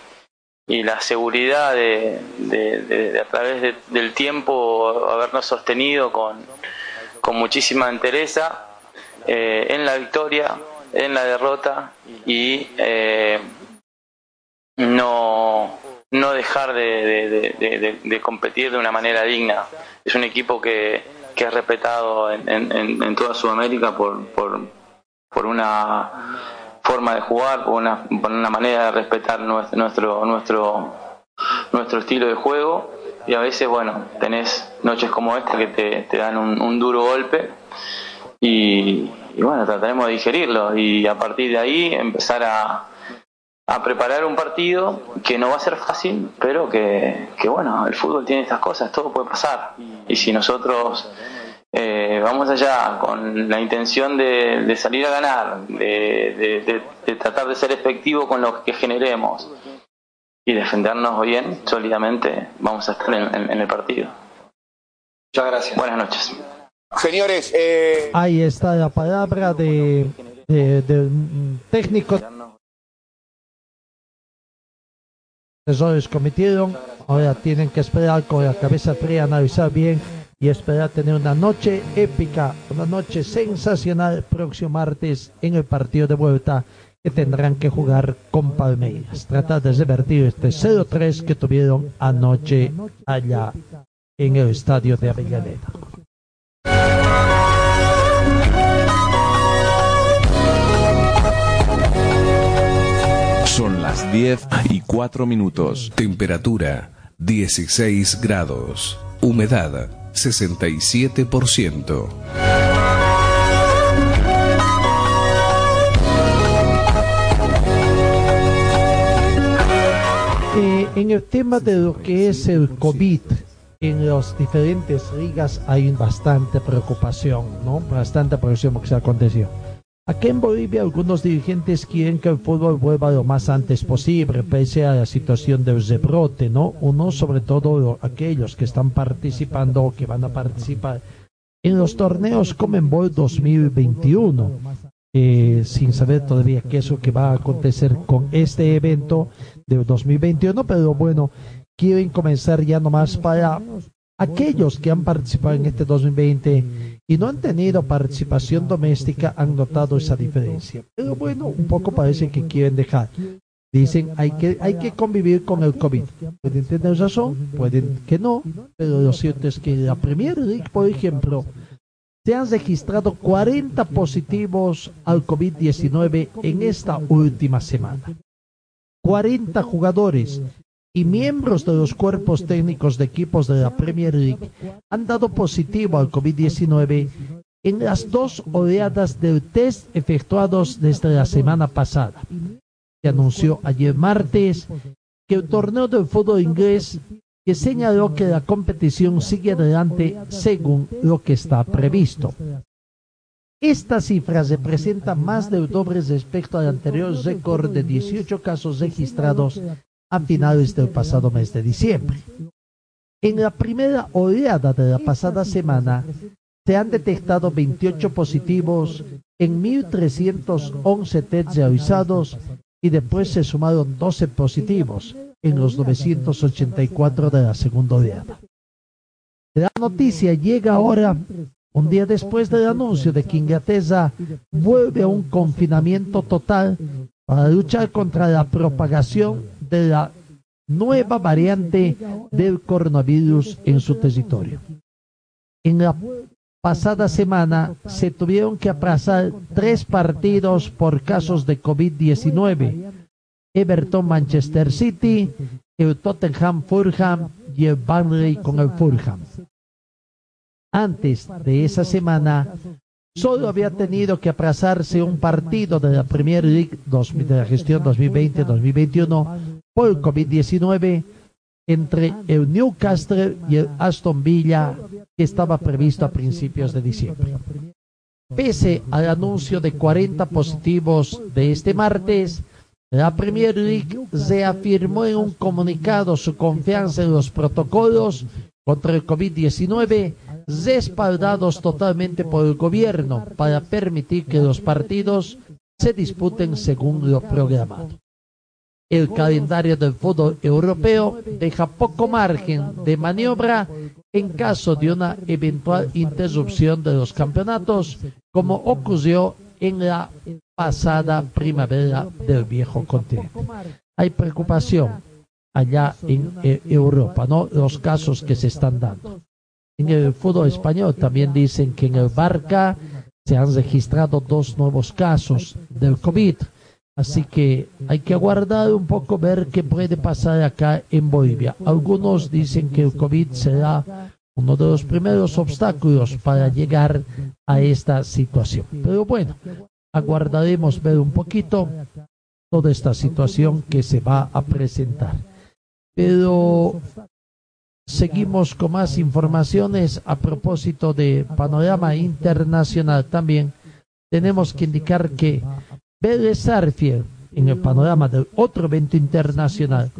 y la seguridad de, de- a través de- del tiempo habernos sostenido con, con muchísima entereza eh, en la victoria, en la derrota y eh, no, no dejar de, competir de una manera digna. Es un equipo que, que es respetado en- en- en toda Sudamérica por, por, por una forma de jugar, por una, por una manera de respetar nuestro, nuestro, nuestro, nuestro estilo de juego. Y a veces, bueno, tenés noches como esta que te, te dan un, un duro golpe y, y bueno, trataremos de digerirlo y a partir de ahí empezar a, a preparar un partido que no va a ser fácil, pero que, que bueno, el fútbol tiene estas cosas, todo puede pasar. Y si nosotros eh, vamos allá con la intención de, de salir a ganar, de, de- de- de tratar de ser efectivo con lo que generemos y defendernos bien, sólidamente, vamos a estar en, en- en el partido. Muchas gracias. Buenas noches. Señores, eh, Ahí está la palabra de, de- del técnico. Asesores cometieron, ahora tienen que esperar con la cabeza fría, analizar bien y esperar tener una noche épica, una noche sensacional próximo martes en el partido de vuelta que tendrán que jugar con Palmeiras. Tratar de revertir este 0-3 que tuvieron anoche allá en el estadio de Avellaneda. Son las 10 y 4 minutos. Temperatura 16 grados. Humedad 67%. Eh, en el tema de lo que es el COVID, en las diferentes ligas hay bastante preocupación, ¿no? Bastante preocupación que se aconteció. Aquí en Bolivia algunos dirigentes quieren que el fútbol vuelva lo más antes posible, pese a la situación del rebrote, ¿no? Uno, sobre todo lo- aquellos que están participando o que van a participar en los torneos Comenbol 2021, eh, sin saber todavía qué es lo que va a acontecer con este evento del 2021, pero bueno, quieren comenzar ya nomás para aquellos que han participado en este 2020 y no han tenido participación doméstica han notado esa diferencia. Pero bueno, un poco parece que quieren dejar. Dicen hay que hay que convivir con el COVID. Pueden tener razón, pueden que no, pero lo cierto es que la Premier League, por ejemplo, se han registrado 40 positivos al COVID-19 en esta última semana. 40 jugadores y miembros de los cuerpos técnicos de equipos de la Premier League han dado positivo al COVID-19 en las dos oleadas del test efectuados desde la semana pasada. Se anunció ayer martes que el torneo del fútbol inglés que señaló que la competición sigue adelante según lo que está previsto. Esta cifra representa más del doble respecto al anterior récord de 18 casos registrados a finales del pasado mes de diciembre. En la primera oleada de la pasada semana se han detectado 28 positivos en 1.311 tests realizados y después se sumaron 12 positivos en los 984 de la segunda oleada. La noticia llega ahora un día después del anuncio de que Inglaterra vuelve a un confinamiento total para luchar contra la propagación de la nueva variante del coronavirus en su territorio. En la pasada semana se tuvieron que aplazar tres partidos por casos de COVID-19. Everton Manchester City, el Tottenham Fulham y el Burnley con el Fulham. Antes de esa semana, solo había tenido que aplazarse un partido de la Premier League de la gestión 2020-2021 por COVID-19 entre el Newcastle y el Aston Villa que estaba previsto a principios de diciembre. Pese al anuncio de 40 positivos de este martes, la Premier League se afirmó en un comunicado su confianza en los protocolos contra el COVID-19 respaldados totalmente por el gobierno para permitir que los partidos se disputen según lo programado. El calendario del fútbol europeo deja poco margen de maniobra en caso de una eventual interrupción de los campeonatos, como ocurrió en la pasada primavera del viejo continente. Hay preocupación allá en eh, Europa, ¿no? Los casos que se están dando. En el fútbol español también dicen que en el Barca se han registrado dos nuevos casos del COVID Así que hay que aguardar un poco, ver qué puede pasar acá en Bolivia. Algunos dicen que el COVID será uno de los primeros obstáculos para llegar a esta situación. Pero bueno, aguardaremos ver un poquito toda esta situación que se va a presentar. Pero seguimos con más informaciones a propósito de panorama internacional también. Tenemos que indicar que Vélez en el panorama del otro evento internacional,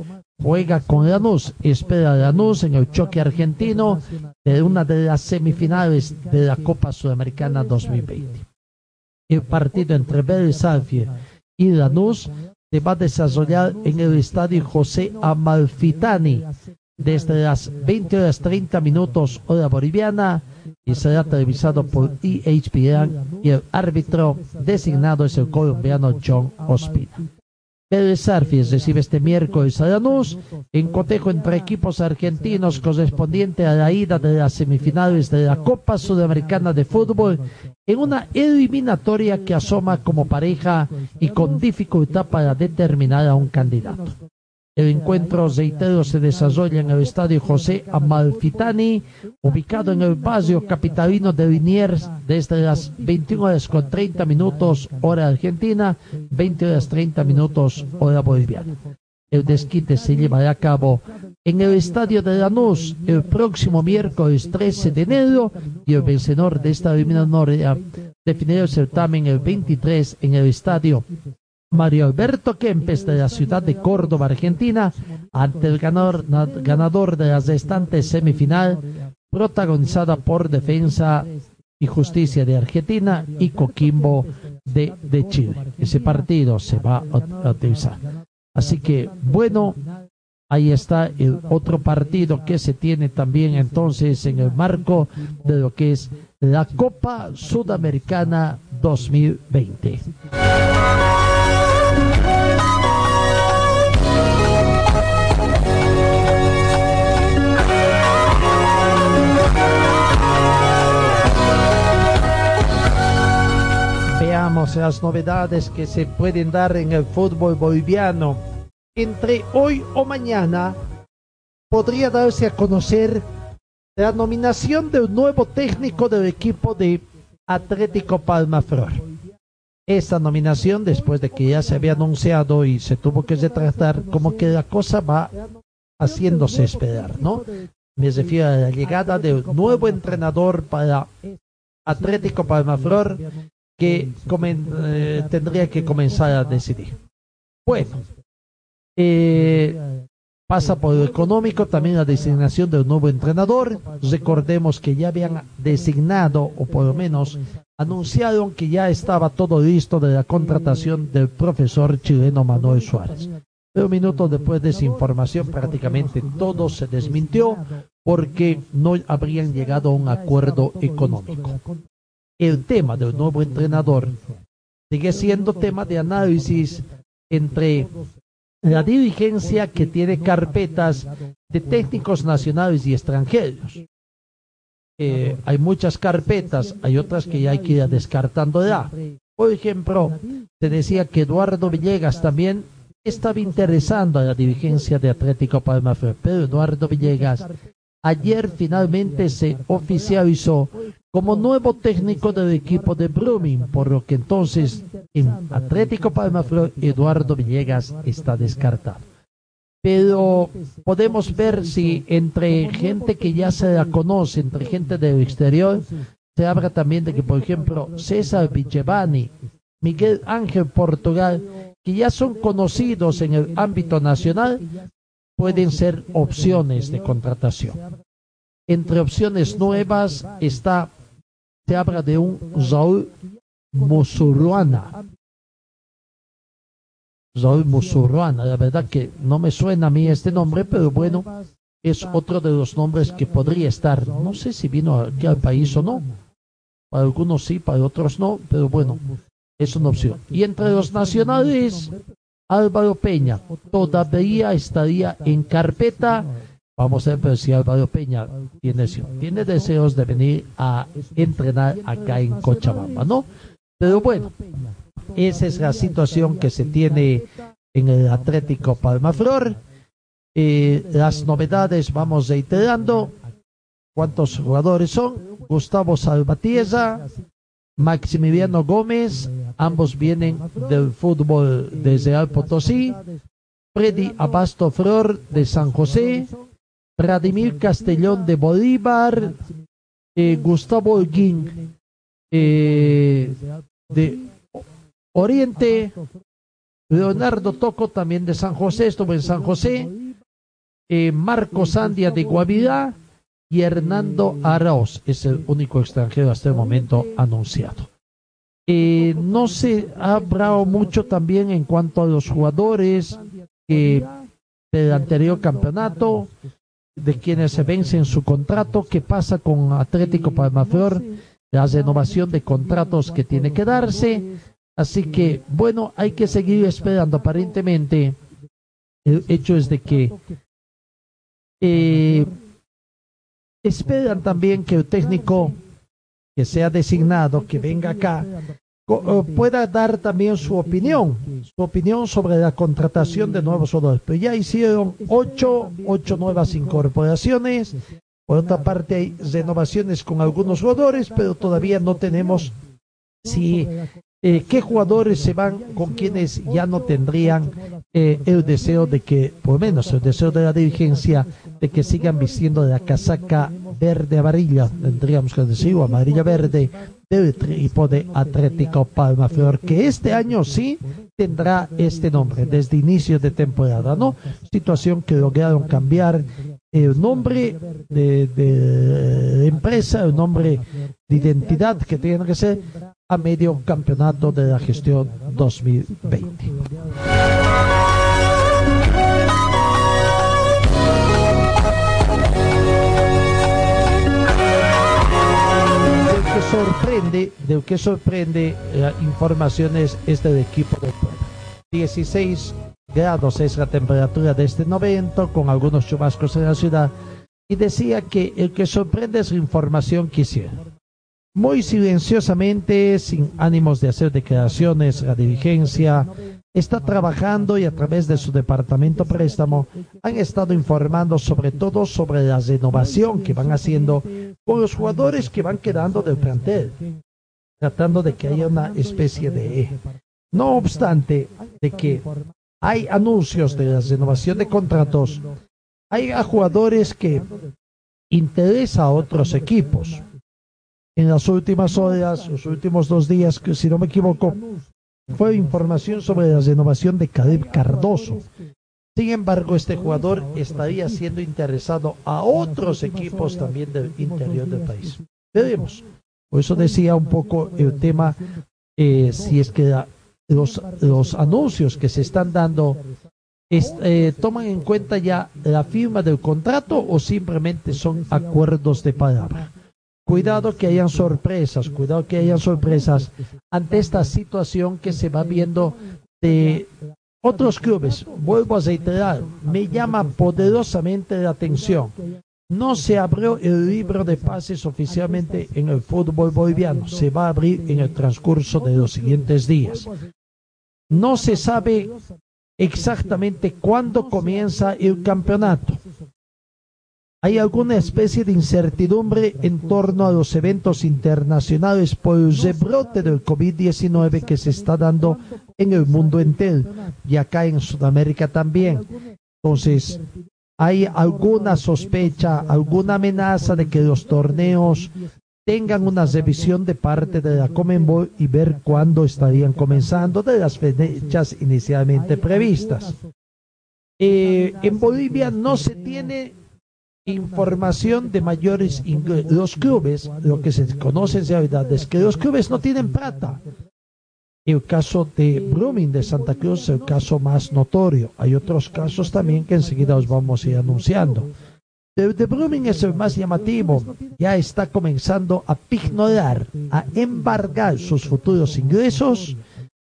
juega con Lanús, espera a Lanús en el choque argentino de una de las semifinales de la Copa Sudamericana 2020. El partido entre Vélez y Lanús se va a desarrollar en el estadio José Amalfitani desde las 20 horas 30 minutos hora boliviana y será televisado por EHPN y el árbitro designado es el colombiano John Ospina. Vélez Sarfies recibe este miércoles a Lanús en cotejo entre equipos argentinos correspondiente a la ida de las semifinales de la Copa Sudamericana de Fútbol en una eliminatoria que asoma como pareja y con dificultad para determinar a un candidato. El encuentro reitero se desarrolla en el estadio José Amalfitani, ubicado en el barrio capitalino de Liniers, desde las 21 horas con 30 minutos hora argentina, 20 horas 30 minutos hora boliviana. El desquite se llevará a cabo en el estadio de Lanús el próximo miércoles 13 de enero y el vencedor de esta eliminatoria definirá el certamen el 23 en el estadio Mario Alberto Kempes de la ciudad de Córdoba, Argentina, ante el ganador, de la restante semifinal, protagonizada por Defensa y Justicia de Argentina y Coquimbo de, de Chile. Ese partido se va a, utilizar. Así que, bueno, ahí está el otro partido que se tiene también entonces en el marco de lo que es la Copa Sudamericana 2020. Veamos las novedades que se pueden dar en el fútbol boliviano. Entre hoy o mañana podría darse a conocer la nominación de un nuevo técnico del equipo de Atlético Palmaflor. Esta nominación, después de que ya se había anunciado y se tuvo que retratar, como que la cosa va haciéndose esperar, ¿no? Me refiero a la llegada de un nuevo entrenador para Atlético Palmaflor que eh, tendría que comenzar a decidir. Bueno, eh, pasa por lo económico también la designación de un nuevo entrenador. Recordemos que ya habían designado, o por lo menos anunciaron que ya estaba todo listo de la contratación del profesor chileno Manuel Suárez. Pero minutos después de esa información prácticamente todo se desmintió porque no habrían llegado a un acuerdo económico. El tema del nuevo entrenador sigue siendo tema de análisis entre la dirigencia que tiene carpetas de técnicos nacionales y extranjeros. eh, hay muchas carpetas, hay otras que ya hay que ir descartando ya. Por ejemplo, se decía que Eduardo Villegas también estaba interesando a la dirigencia de Atlético Palma pero Eduardo Villegas ayer finalmente se oficializó como nuevo técnico del equipo de Blooming, por lo que entonces en Atlético Palma Eduardo Villegas está descartado. Pero podemos ver si entre gente que ya se la conoce, entre gente del exterior, se habla también de que, por ejemplo, César Vichevani, Miguel Ángel Portugal, que ya son conocidos en el ámbito nacional, pueden ser opciones de contratación. Entre opciones nuevas está, se habla de un Saúl Musurruana. Saúl Musurruana, la verdad que no me suena a mí este nombre, pero bueno, es otro de los nombres que podría estar. No sé si vino aquí al país o no. Para algunos sí, para otros no, pero bueno, es una opción. Y entre los nacionales, Álvaro Peña todavía estaría en carpeta. Vamos a ver si Álvaro Peña tiene, deseos de venir a entrenar acá en Cochabamba, ¿no? Pero bueno, esa es la situación que se tiene en el Atlético Palmaflor. Eh, las novedades vamos reiterando. ¿Cuántos jugadores son? Gustavo Salvatierra, Maximiliano Gómez, ambos vienen del fútbol de Real Potosí, Freddy Abasto Flor de San José, Vladimir Castellón de Bolívar, eh, Gustavo Holguín eh, de Oriente, Leonardo Toco también de San José, estuvo en San José, eh, Marco Sandia de Guavirá, y Hernando Arauz es el único extranjero hasta el momento anunciado. Eh, no se ha hablado mucho también en cuanto a los jugadores del anterior campeonato, de quienes se vencen su contrato, qué pasa con Atlético Palmaflor, la renovación de contratos que tiene que darse. Así que, bueno, hay que seguir esperando. Aparentemente, el hecho es de que eh, esperan también que el técnico que sea designado, que venga acá, eh, pueda dar también su opinión, su opinión sobre la contratación de nuevos jugadores. Pero ya hicieron ocho, ocho nuevas incorporaciones. Por otra parte, hay renovaciones con algunos jugadores, pero todavía no tenemos si eh, qué jugadores se van con quienes ya no tendrían eh, el deseo de que, por lo menos el deseo de la dirigencia, de que sigan vistiendo la casaca verde amarilla, tendríamos que decir, o amarilla verde, del equipo de Atlético Palma Flor, que este año sí tendrá este nombre desde inicio de temporada, ¿no? Situación que lograron cambiar el nombre de, de empresa, el nombre de identidad que tiene que ser a medio campeonato de la gestión 2020. que sorprende, de que sorprende eh, informaciones este del equipo de Puebla. 16 grados es la temperatura de este momento, con algunos chubascos en la ciudad, y decía que el que sorprende es la información que hicieron. Muy silenciosamente, sin ánimos de hacer declaraciones, la dirigencia está trabajando y a través de su departamento préstamo han estado informando sobre todo sobre la renovación que van haciendo con los jugadores que van quedando del plantel, tratando de que haya una especie de... No obstante de que hay anuncios de la renovación de contratos, hay a jugadores que interesa a otros equipos en las últimas horas, los últimos dos días, si no me equivoco, fue información sobre la renovación de Caleb Cardoso. Sin embargo, este jugador estaría siendo interesado a otros equipos también del interior del país. Veremos. Por eso decía un poco el tema, eh, si es que los, anuncios que se están dando eh, toman en cuenta ya la firma del contrato o simplemente son acuerdos de palabra. Cuidado que hayan sorpresas, cuidado que hayan sorpresas ante esta situación que se va viendo de otros clubes. Vuelvo a reiterar, me llama poderosamente la atención no se abrió el libro de pases oficialmente en el fútbol boliviano. Se va a abrir en el transcurso de los siguientes días. No se sabe exactamente cuándo comienza el campeonato. Hay alguna especie de incertidumbre en torno a los eventos internacionales por el rebrote del COVID-19 que se está dando en el mundo entero y acá en Sudamérica también. Entonces, hay alguna sospecha, alguna amenaza de que los torneos tengan una revisión de parte de la Comenbol y ver cuándo estarían comenzando de las fechas inicialmente previstas. Eh, en Bolivia no se tiene información de mayores. Los clubes, lo que se conoce en realidad es que los clubes no tienen plata. El caso de Blooming de Santa Cruz es el caso más notorio. Hay otros casos también que enseguida os vamos a ir anunciando. El de Blooming es el más llamativo. Ya está comenzando a pignorar, a embargar sus futuros ingresos,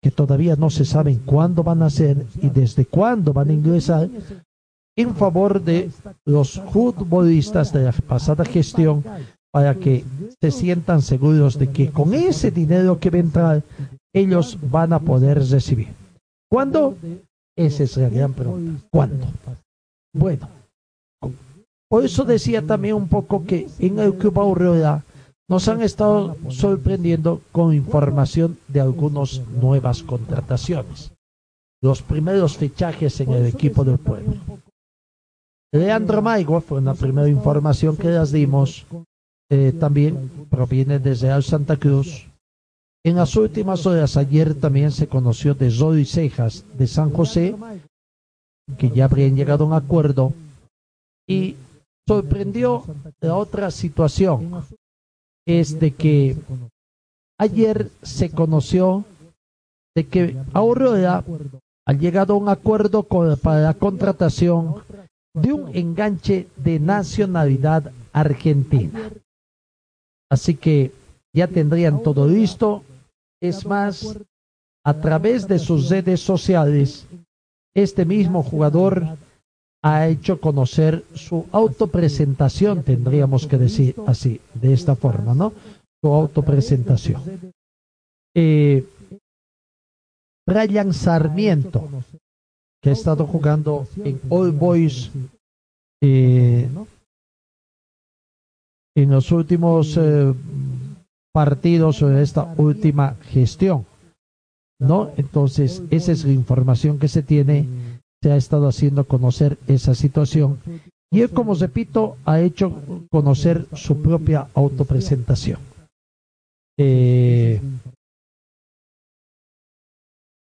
que todavía no se saben cuándo van a ser y desde cuándo van a ingresar, en favor de los futbolistas de la pasada gestión para que se sientan seguros de que con ese dinero que va a entrar ellos van a poder recibir. ¿Cuándo? Esa es la gran pregunta. ¿Cuándo? Bueno, por eso decía también un poco que en el Club Aurora nos han estado sorprendiendo con información de algunas nuevas contrataciones. Los primeros fichajes en el equipo del pueblo. Leandro Maigo fue una primera información que les dimos. Eh, también proviene desde Real Santa Cruz. En las últimas horas, ayer también se conoció de Zoe Cejas de San José, que ya habrían llegado a un acuerdo, y sorprendió la otra situación, es de que ayer se conoció de que Aurora ha llegado a un acuerdo para la contratación de un enganche de nacionalidad argentina. Así que ya tendrían todo listo es más, a través de sus redes sociales, este mismo jugador ha hecho conocer su autopresentación, tendríamos que decir así, de esta forma, ¿no? Su autopresentación. Eh, Brian Sarmiento, que ha estado jugando en All Boys eh, en los últimos eh, partidos en esta última gestión. ¿No? Entonces, esa es la información que se tiene. Se ha estado haciendo conocer esa situación. Y él, como repito, ha hecho conocer su propia autopresentación. Eh,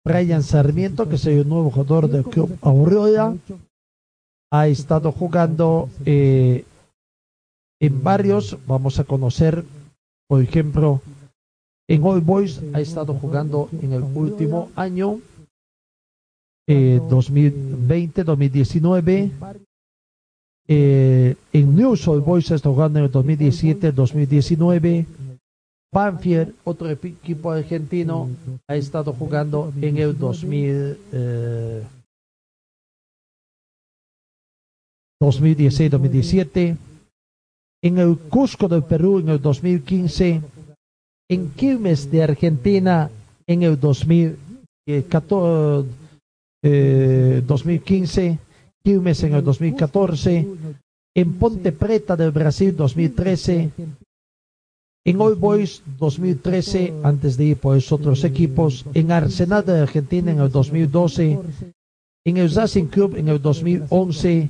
Brian Sarmiento, que es el nuevo jugador del club Aurora, ha estado jugando eh, en varios, vamos a conocer por ejemplo, en All Boys ha estado jugando en el último año, eh, 2020-2019. Eh, en News All estado jugando en el 2017-2019. Banfield, otro equipo argentino, ha estado jugando en el 2000, 2016-2017 en el Cusco del Perú en el 2015, en Quilmes de Argentina en el 2014, eh, 2015, Quilmes en el 2014, en Ponte Preta del Brasil 2013, en All Boys 2013, antes de ir por esos otros equipos, en Arsenal de Argentina en el 2012, en el Racing Club en el 2011,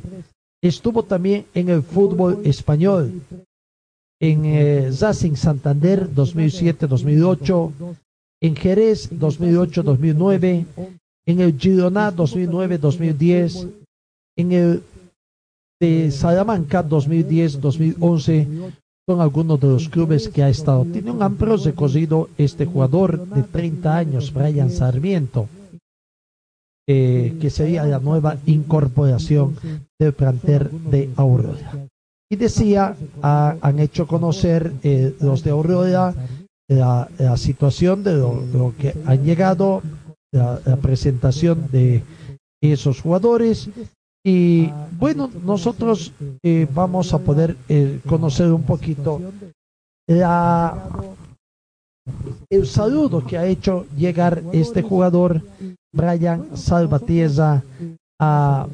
Estuvo también en el fútbol español, en eh, Santander 2007-2008, en Jerez 2008-2009, en el Girona 2009-2010, en el de Salamanca 2010-2011, son algunos de los clubes que ha estado. Tiene un amplio recorrido este jugador de 30 años, Brian Sarmiento eh, que sería la nueva incorporación del planter de Aurora. Y decía, han hecho conocer eh, los de Aurora la, situación de lo, que han llegado, la, presentación de esos jugadores Y bueno, nosotros eh, vamos a poder eh, conocer un poquito la, el saludo que ha hecho llegar este jugador, Brian Salvatierra, a,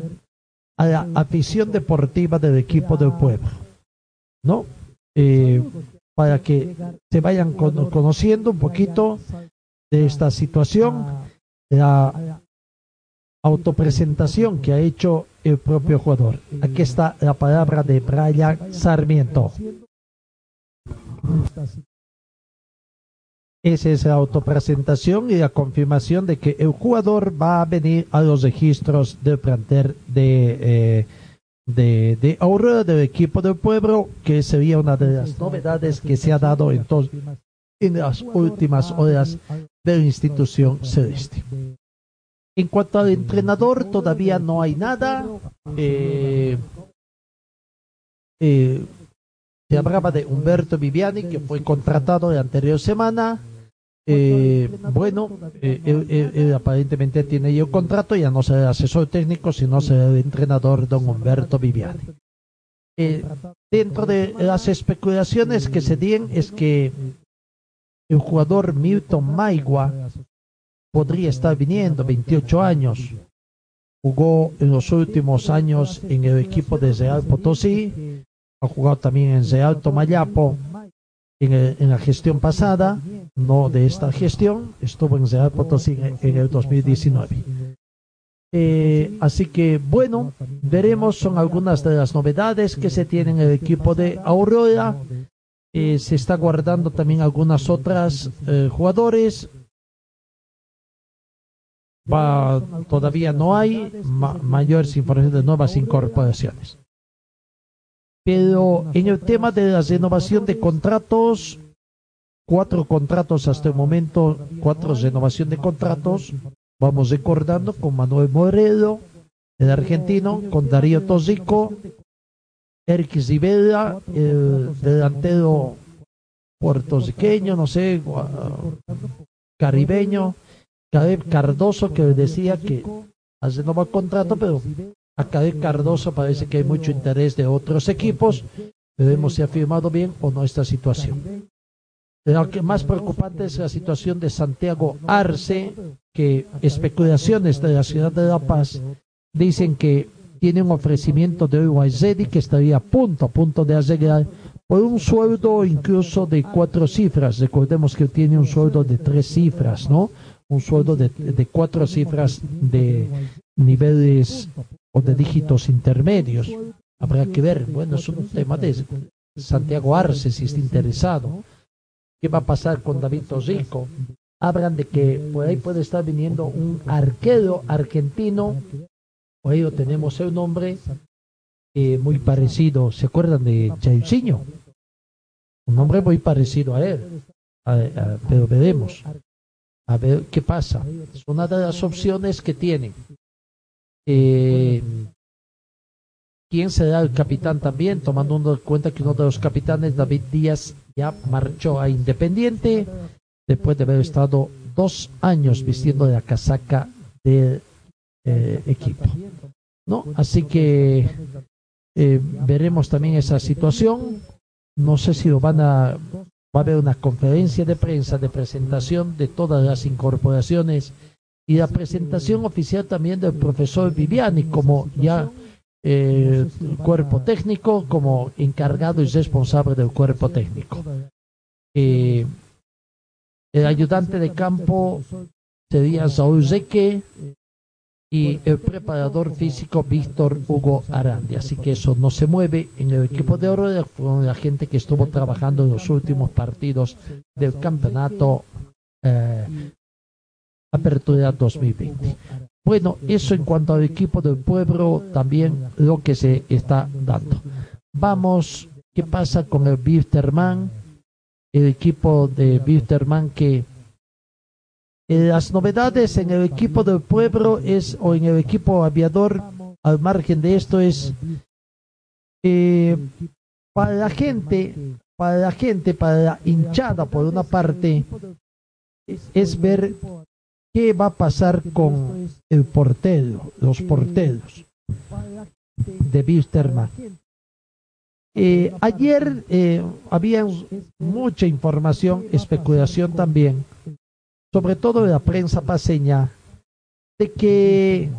a la afición deportiva del equipo del pueblo. ¿No? Eh, para que se vayan cono- conociendo un poquito de esta situación, la autopresentación que ha hecho el propio jugador. Aquí está la palabra de Brian Sarmiento. Esa es la autopresentación y la confirmación de que el jugador va a venir a los registros del plantel de, eh, de, de Aurora del equipo del pueblo, que sería una de las novedades que se ha dado en, en las últimas horas de la institución celeste. En cuanto al entrenador, todavía no hay nada. Eh, eh, se hablaba de Humberto Viviani, que fue contratado la anterior semana. Eh, bueno, eh, aparentemente tiene ya un contrato, ya no será asesor técnico, sino será el entrenador don Humberto Viviani. Dentro de las especulaciones que se dieron es que el jugador Milton Maigua podría estar viniendo, 28 años. Jugó en los últimos años en el equipo de Real Potosí, ha jugado también en Real Tomayapo en, la gestión pasada, no de esta gestión, estuvo en Real Potosí en, en el 2019. Eh, así que bueno, veremos, son algunas de las novedades que se tienen en el equipo de Aurora. Eh, se está guardando también algunas otras eh, jugadores. Va, todavía no hay ma- mayores informaciones de nuevas incorporaciones. Pero en el tema de la renovación de contratos, cuatro contratos hasta el momento, cuatro renovación de contratos. Vamos recordando con Manuel Moreno, el argentino, con Darío Tosico, Eric Rivera, el delantero puertorriqueño, no sé, caribeño, Caleb Cardoso, que decía que hace nuevo contrato, pero a Caleb Cardoso parece que hay mucho interés de otros equipos. Veremos si ha firmado bien o no esta situación. Lo que más preocupante es la situación de Santiago Arce, que especulaciones de la ciudad de La Paz dicen que tiene un ofrecimiento de Ready que estaría a punto, a punto de arreglar por un sueldo incluso de cuatro cifras. Recordemos que tiene un sueldo de tres cifras, ¿no? Un sueldo de, de cuatro cifras de niveles o de dígitos intermedios. Habrá que ver, bueno, es un tema de Santiago Arce, si está interesado. ¿Qué va a pasar con David Tosico? Hablan de que por ahí puede estar viniendo un arquero argentino, lo tenemos el nombre, eh, muy parecido, ¿se acuerdan de Jairzinho? Un nombre muy parecido a él, pero veremos, a ver qué pasa. Es una de las opciones que tienen. Eh, ¿Quién será el capitán también? Tomando en cuenta que uno de los capitanes, David Díaz, ya marchó a Independiente después de haber estado dos años vistiendo la casaca del eh, equipo. ¿no? Así que eh, veremos también esa situación. No sé si lo van a. Va a haber una conferencia de prensa de presentación de todas las incorporaciones y la presentación oficial también del profesor Viviani como ya eh, cuerpo técnico, como encargado y responsable del cuerpo técnico. Eh, el ayudante de campo sería Saúl Zeque y el preparador físico Víctor Hugo Arandi. Así que eso no se mueve en el equipo de oro con la gente que estuvo trabajando en los últimos partidos del campeonato eh, Apertura 2020. Bueno, eso en cuanto al equipo del pueblo, también lo que se está dando. Vamos, ¿qué pasa con el Bisterman? El equipo de Bisterman que las novedades en el equipo del pueblo es, o en el equipo aviador, al margen de esto, es eh, para la gente, para la gente, para la hinchada, por una parte, es ver qué va a pasar con el portero, los porteros. de Wisterman. Eh, ayer eh, había mucha información, especulación también, sobre todo de la prensa paseña, de que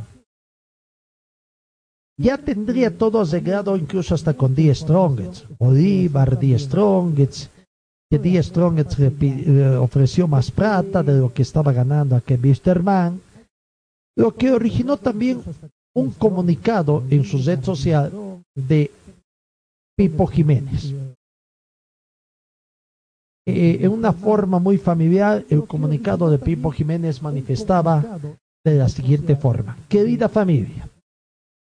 ya tendría todo arreglado incluso hasta con Die Strongets. Bolívar, Die Strongets, que Die Strongets ofreció más plata de lo que estaba ganando a que Wisterman, lo que originó también un comunicado en su red social de Pipo Jiménez. Eh, en una forma muy familiar, el comunicado de Pipo Jiménez manifestaba de la siguiente forma. Querida familia,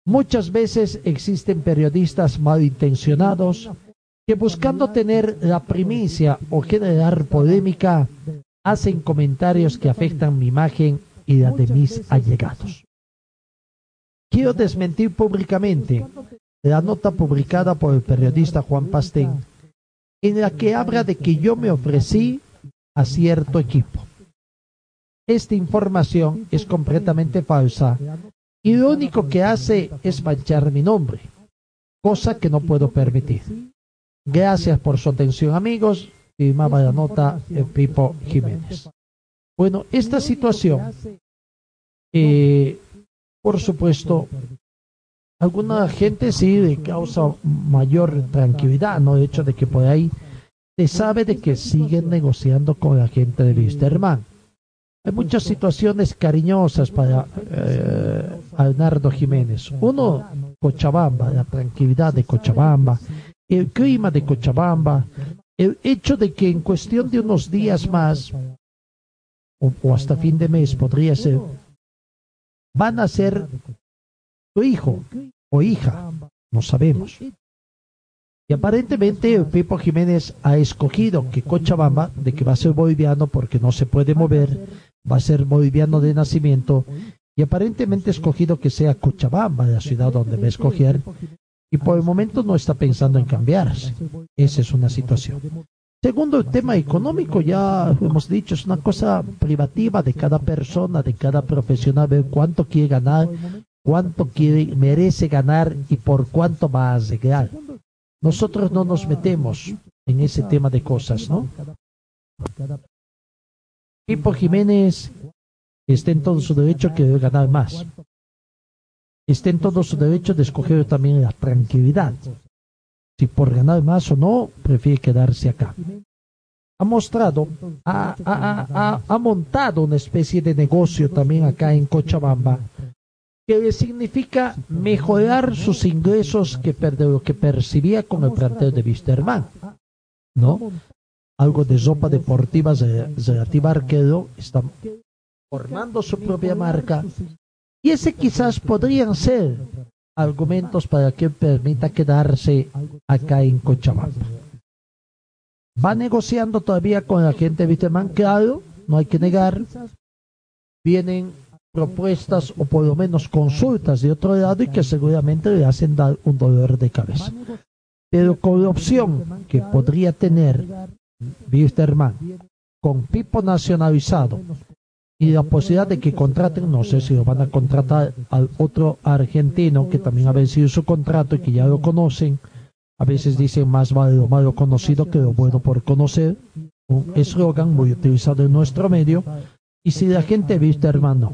muchas veces existen periodistas malintencionados que buscando tener la primicia o generar polémica, hacen comentarios que afectan mi imagen y la de mis allegados. Quiero desmentir públicamente la nota publicada por el periodista Juan Pastén, en la que habla de que yo me ofrecí a cierto equipo. Esta información es completamente falsa y lo único que hace es manchar mi nombre, cosa que no puedo permitir. Gracias por su atención amigos, firmaba la nota el Pipo Jiménez. Bueno, esta situación, eh, por supuesto, alguna gente sí le causa mayor tranquilidad, ¿no? El hecho de que por ahí se sabe de que siguen negociando con la gente de Wisterman. Hay muchas situaciones cariñosas para eh, Jiménez. Uno, Cochabamba, la tranquilidad de Cochabamba, el clima de Cochabamba, el hecho de que en cuestión de unos días más, o, o hasta fin de mes podría ser, van a ser hijo o hija, no sabemos. Y aparentemente Pipo Jiménez ha escogido que Cochabamba, de que va a ser boliviano porque no se puede mover, va a ser boliviano de nacimiento, y aparentemente ha escogido que sea Cochabamba, la ciudad donde va a escoger, y por el momento no está pensando en cambiarse. Esa es una situación. Segundo, el tema económico, ya hemos dicho, es una cosa privativa de cada persona, de cada profesional, ver cuánto quiere ganar, cuánto quiere, merece ganar y por cuánto va a arreglar. Nosotros no nos metemos en ese tema de cosas, ¿no? Pipo Jiménez está en todo su derecho de ganar más. Está en todo su derecho de escoger también la tranquilidad. Si por ganar más o no, prefiere quedarse acá. Ha mostrado, ha montado una especie de negocio también acá en Cochabamba, que significa mejorar sus ingresos que que percibía con el plantel de Wisterman. ¿No? Algo de ropa deportiva re- relativa arquero, está formando su propia marca. Y ese quizás podrían ser argumentos para que permita quedarse acá en Cochabamba. Va negociando todavía con la gente de Wisterman, claro, no hay que negar. Vienen propuestas o por lo menos consultas de otro lado y que seguramente le hacen dar un dolor de cabeza. Pero con la opción que podría tener Wisterman con Pipo nacionalizado y la posibilidad de que contraten, no sé si lo van a contratar al otro argentino que también ha vencido su contrato y que ya lo conocen. A veces dicen más vale lo malo conocido que lo bueno por conocer. Un eslogan muy utilizado en nuestro medio. Y si la gente de Wisterman no.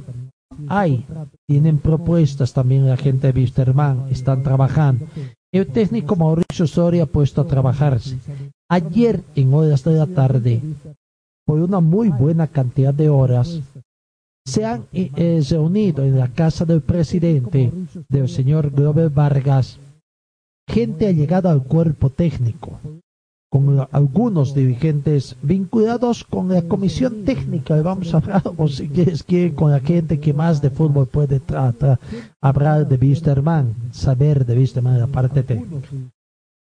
Hay, tienen propuestas también la gente de Wisterman, están trabajando. El técnico Mauricio Soria ha puesto a trabajarse. Ayer en horas de la tarde, por una muy buena cantidad de horas, se han eh, eh, reunido en la casa del presidente, del señor Glover Vargas, gente allegada al cuerpo técnico, con algunos dirigentes vinculados con la comisión técnica, vamos a hablar, o si quieres, quieren con la gente que más de fútbol puede tratar, hablar de Wisterman, saber de Wisterman la parte técnica.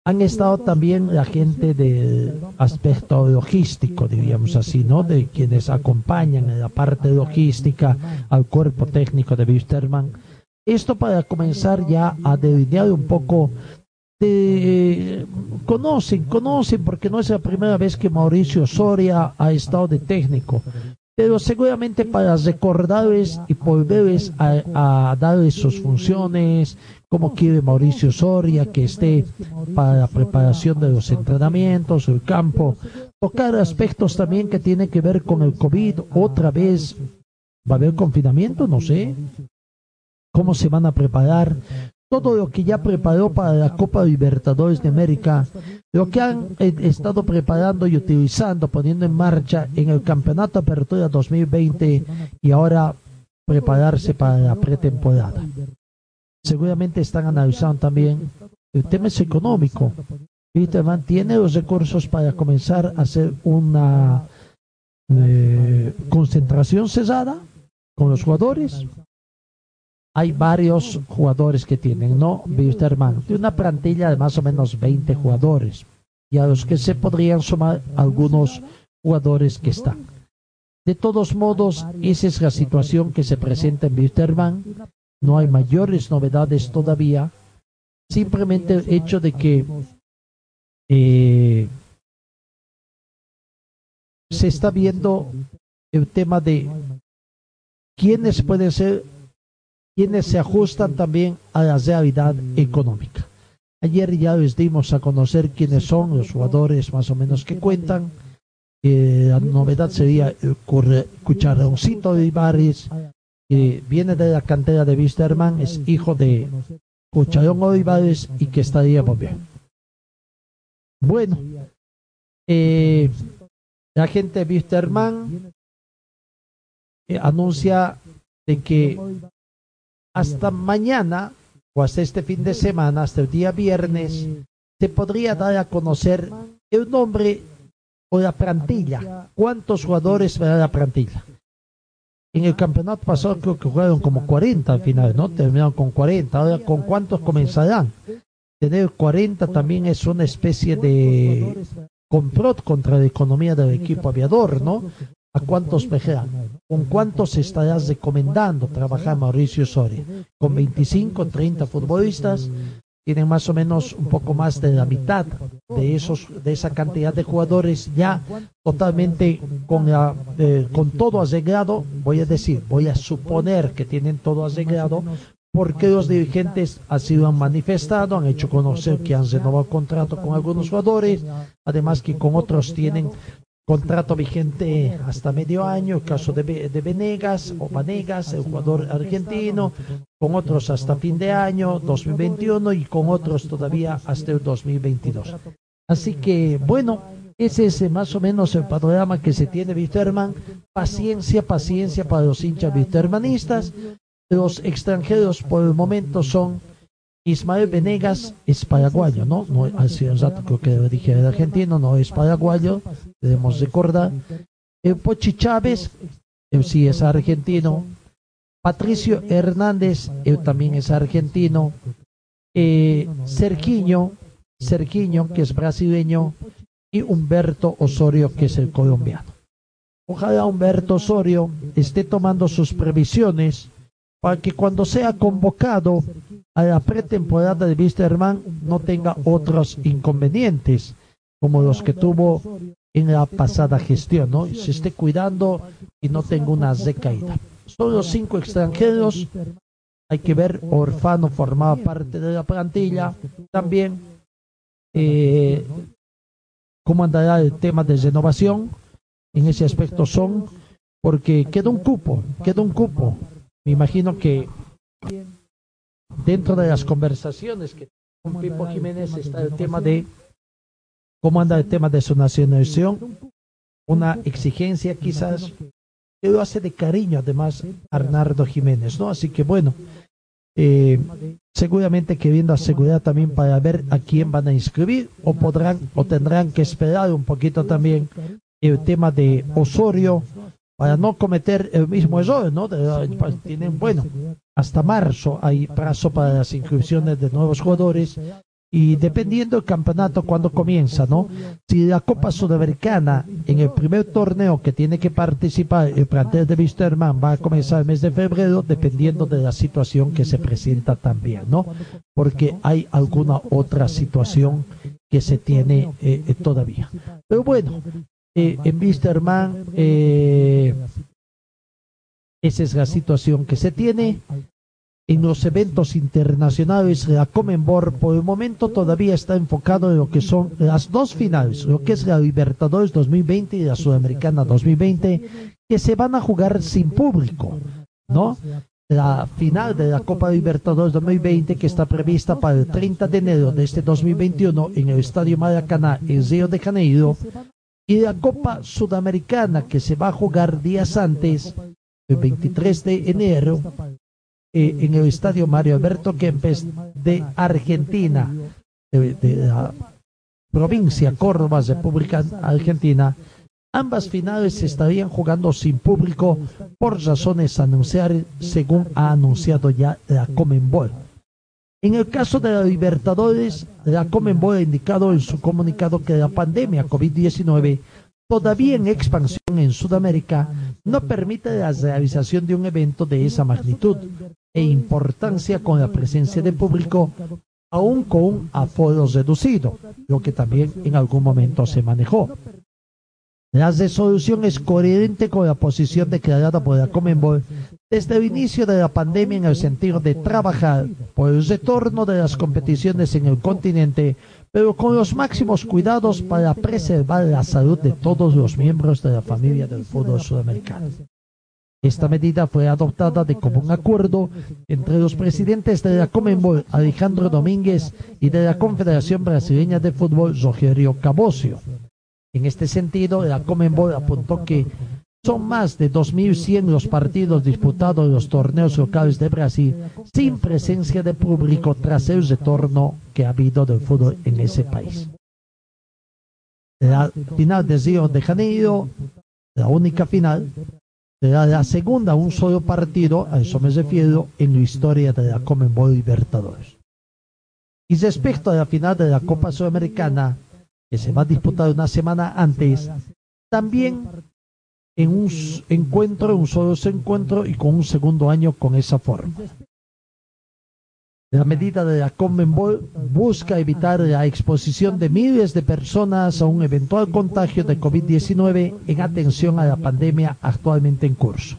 Han estado también la gente del aspecto logístico, diríamos así, ¿no? De quienes acompañan en la parte logística al cuerpo técnico de Wisterman. Esto para comenzar ya a delinear un poco de... Conocen, conocen, porque no es la primera vez que Mauricio Soria ha estado de técnico. pero seguramente para recordarles y volverles a, a darles sus funciones, como quiere Mauricio Soria que esté para la preparación de los entrenamientos, el campo, tocar aspectos también que tienen que ver con el COVID, otra vez va a haber confinamiento, no sé, cómo se van a preparar, todo lo que ya preparó para la Copa Libertadores de América, lo que han eh, estado preparando y utilizando, poniendo en marcha en el Campeonato Apertura 2020 y ahora prepararse para la pretemporada. Seguramente están analizando también el tema es económico. Peterman tiene los recursos para comenzar a hacer una eh, concentración cesada con los jugadores hay varios jugadores que tienen, ¿no? Wisterman, de una plantilla de más o menos 20 jugadores, y a los que se podrían sumar algunos jugadores que están. De todos modos, esa es la situación que se presenta en Wisterman. No hay mayores novedades todavía. Simplemente el hecho de que eh, se está viendo el tema de quiénes pueden ser quienes se ajustan también a la realidad económica. Ayer ya les dimos a conocer quiénes son los jugadores más o menos que cuentan. Eh, la novedad sería el Cucharoncito de Ibaris, que viene de la cantera de Wisterman, es hijo de Cucharón Olivares y que estaría muy bien. Bueno, eh, la gente de Wisterman eh, anuncia de que hasta mañana o hasta este fin de semana, hasta el día viernes, se podría dar a conocer el nombre o la plantilla. ¿Cuántos jugadores verá la plantilla? En el campeonato pasado creo que jugaron como 40 al final, ¿no? Terminaron con 40. Ahora, ¿con cuántos comenzarán? Tener 40 también es una especie de complot contra la economía del equipo aviador, ¿no? ¿A cuántos pejean? ¿Con cuántos estarás recomendando trabajar Mauricio Soria? ¿Con 25, 30 futbolistas? Tienen más o menos un poco más de la mitad de esos de esa cantidad de jugadores ya totalmente con eh, con todo arreglado voy a decir voy a suponer que tienen todo arreglado porque los dirigentes así lo han manifestado, han hecho conocer que han renovado contrato con algunos jugadores, además que con otros tienen Contrato vigente hasta medio año, caso de, de Venegas o Vanegas, el jugador argentino, con otros hasta fin de año 2021 y con otros todavía hasta el 2022. Así que, bueno, ese es más o menos el panorama que se tiene Wisterman. Paciencia, paciencia para los hinchas wistermanistas. Los extranjeros por el momento son Ismael Venegas es paraguayo, ¿no? no hace un rato creo que dije el argentino, no es paraguayo, debemos recordar. El Pochi Chávez, él sí es argentino. Patricio Hernández, él también es argentino. Eh, Cerquiño, que es brasileño. Y Humberto Osorio, que es el colombiano. Ojalá Humberto Osorio esté tomando sus previsiones para que cuando sea convocado a la pretemporada de Wisterman no tenga otros inconvenientes como los que tuvo en la pasada gestión, ¿no? Se esté cuidando y no tenga una recaída. Son los cinco extranjeros. Hay que ver, Orfano formaba parte de la plantilla. También, eh, cómo andará el tema de renovación. En ese aspecto son, porque queda un cupo, queda un cupo. Me imagino que dentro de las conversaciones que con Pipo Jiménez está el tema de cómo anda el tema de su nacionalización, una exigencia quizás que lo hace de cariño además Arnardo Jiménez, ¿no? Así que bueno, eh, seguramente queriendo asegurar también para ver a quién van a inscribir o podrán o tendrán que esperar un poquito también el tema de Osorio para no cometer el mismo error, ¿no? Pues, tienen, bueno, hasta marzo hay plazo para las inscripciones de nuevos jugadores y dependiendo del campeonato cuando comienza, ¿no? Si la Copa Sudamericana en el primer torneo que tiene que participar el plantel de Wisterman va a comenzar el mes de febrero, dependiendo de la situación que se presenta también, ¿no? Porque hay alguna otra situación que se tiene eh, todavía. Pero bueno, eh, en Wisterman, eh, esa es la situación que se tiene. En los eventos internacionales, la Comenbor por el momento todavía está enfocado en lo que son las dos finales, lo que es la Libertadores 2020 y la Sudamericana 2020, que se van a jugar sin público, ¿no? La final de la Copa Libertadores 2020, que está prevista para el 30 de enero de este 2021 en el Estadio Maracaná en Río de Janeiro, y la Copa Sudamericana, que se va a jugar días antes, el 23 de enero, eh, en el estadio Mario Alberto Kempes de Argentina, de, la provincia Córdoba, República Argentina. Ambas finales se estarían jugando sin público por razones anunciadas, según ha anunciado ya la Comenbol. En el caso de la Libertadores, la Comenbol ha indicado en su comunicado que la pandemia COVID-19 todavía en expansión en Sudamérica no permite la realización de un evento de esa magnitud e importancia con la presencia de público, aún con un aforo reducido, lo que también en algún momento se manejó. La resolución es coherente con la posición declarada por la Comenbol desde el inicio de la pandemia en el sentido de trabajar por el retorno de las competiciones en el continente, pero con los máximos cuidados para preservar la salud de todos los miembros de la familia del fútbol sudamericano. Esta medida fue adoptada de común acuerdo entre los presidentes de la Comenbol, Alejandro Domínguez, y de la Confederación Brasileña de Fútbol, Rogerio Cabocio. En este sentido, la Comenbol apuntó que son más de 2.100 los partidos disputados en los torneos locales de Brasil sin presencia de público tras el retorno que ha habido del fútbol en ese país. La final de Río de Janeiro, la única final, será la segunda un solo partido, a eso me refiero, en la historia de la Comenbol Libertadores. Y respecto a la final de la Copa Sudamericana, que se va a disputar una semana antes, también en un encuentro, un solo encuentro y con un segundo año con esa forma. La medida de la Conmebol busca evitar la exposición de miles de personas a un eventual contagio de COVID-19 en atención a la pandemia actualmente en curso.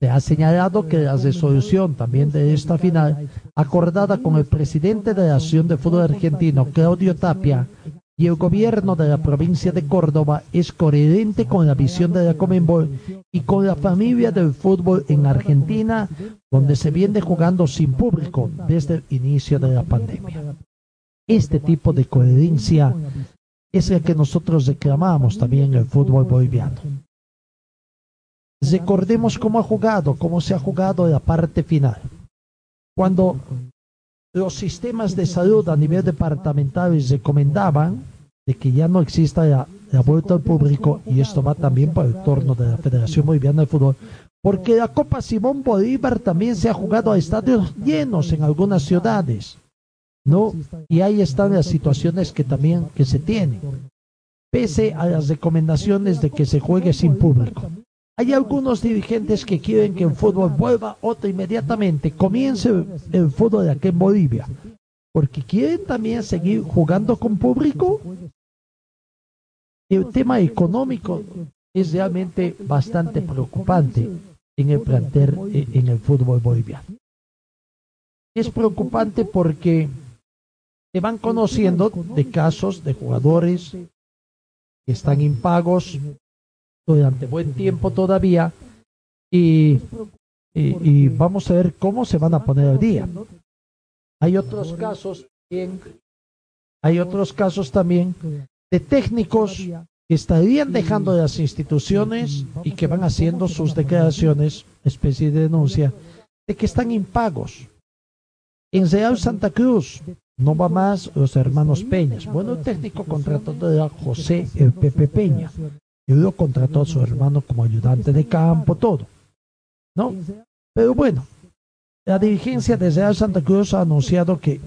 Se ha señalado que la resolución también de esta final, acordada con el presidente de la Asociación de Fútbol Argentino, Claudio Tapia, y el gobierno de la provincia de Córdoba es coherente con la visión de la Comenbol y con la familia del fútbol en Argentina, donde se viene jugando sin público desde el inicio de la pandemia. Este tipo de coherencia es el que nosotros reclamamos también en el fútbol boliviano. Recordemos cómo ha jugado, cómo se ha jugado la parte final. Cuando los sistemas de salud a nivel departamental recomendaban de que ya no exista la, vuelta al público y esto va también para el torno de la Federación Boliviana de Fútbol porque la Copa Simón Bolívar también se ha jugado a estadios llenos en algunas ciudades no y ahí están las situaciones que también que se tienen pese a las recomendaciones de que se juegue sin público hay algunos dirigentes que quieren que el fútbol vuelva otra inmediatamente, comience el, fútbol de aquí en Bolivia, porque quieren también seguir jugando con público. El tema económico es realmente bastante preocupante en el plantel, eh, en el fútbol boliviano. Es preocupante porque se van conociendo de casos de jugadores que están impagos, durante buen tiempo todavía y, y, vamos a ver cómo se van a poner al día. Hay otros casos hay otros casos también de técnicos que estarían dejando las instituciones y que van haciendo sus declaraciones, especie de denuncia, de que están impagos. En Real Santa Cruz no va más los hermanos Peñas. Bueno, el técnico contratado a José el Pepe Peña. Luego contrató a su hermano como ayudante de campo, todo. ¿No? Pero bueno, la dirigencia de Real Santa Cruz ha anunciado que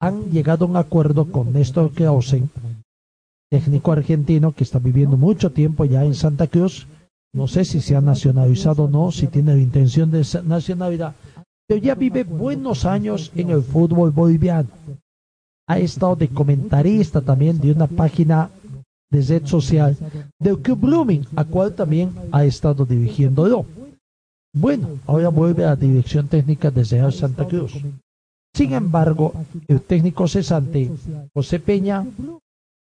han llegado a un acuerdo con Néstor Clausen, técnico argentino que está viviendo mucho tiempo ya en Santa Cruz. No sé si se ha nacionalizado o no, si tiene la intención de nacionalidad, pero ya vive buenos años en el fútbol boliviano. Ha estado de comentarista también de una página de red social del Club Blooming, a cual también ha estado dirigiéndolo. Bueno, ahora vuelve a la dirección técnica de Real Santa Cruz. Sin embargo, el técnico cesante, José Peña,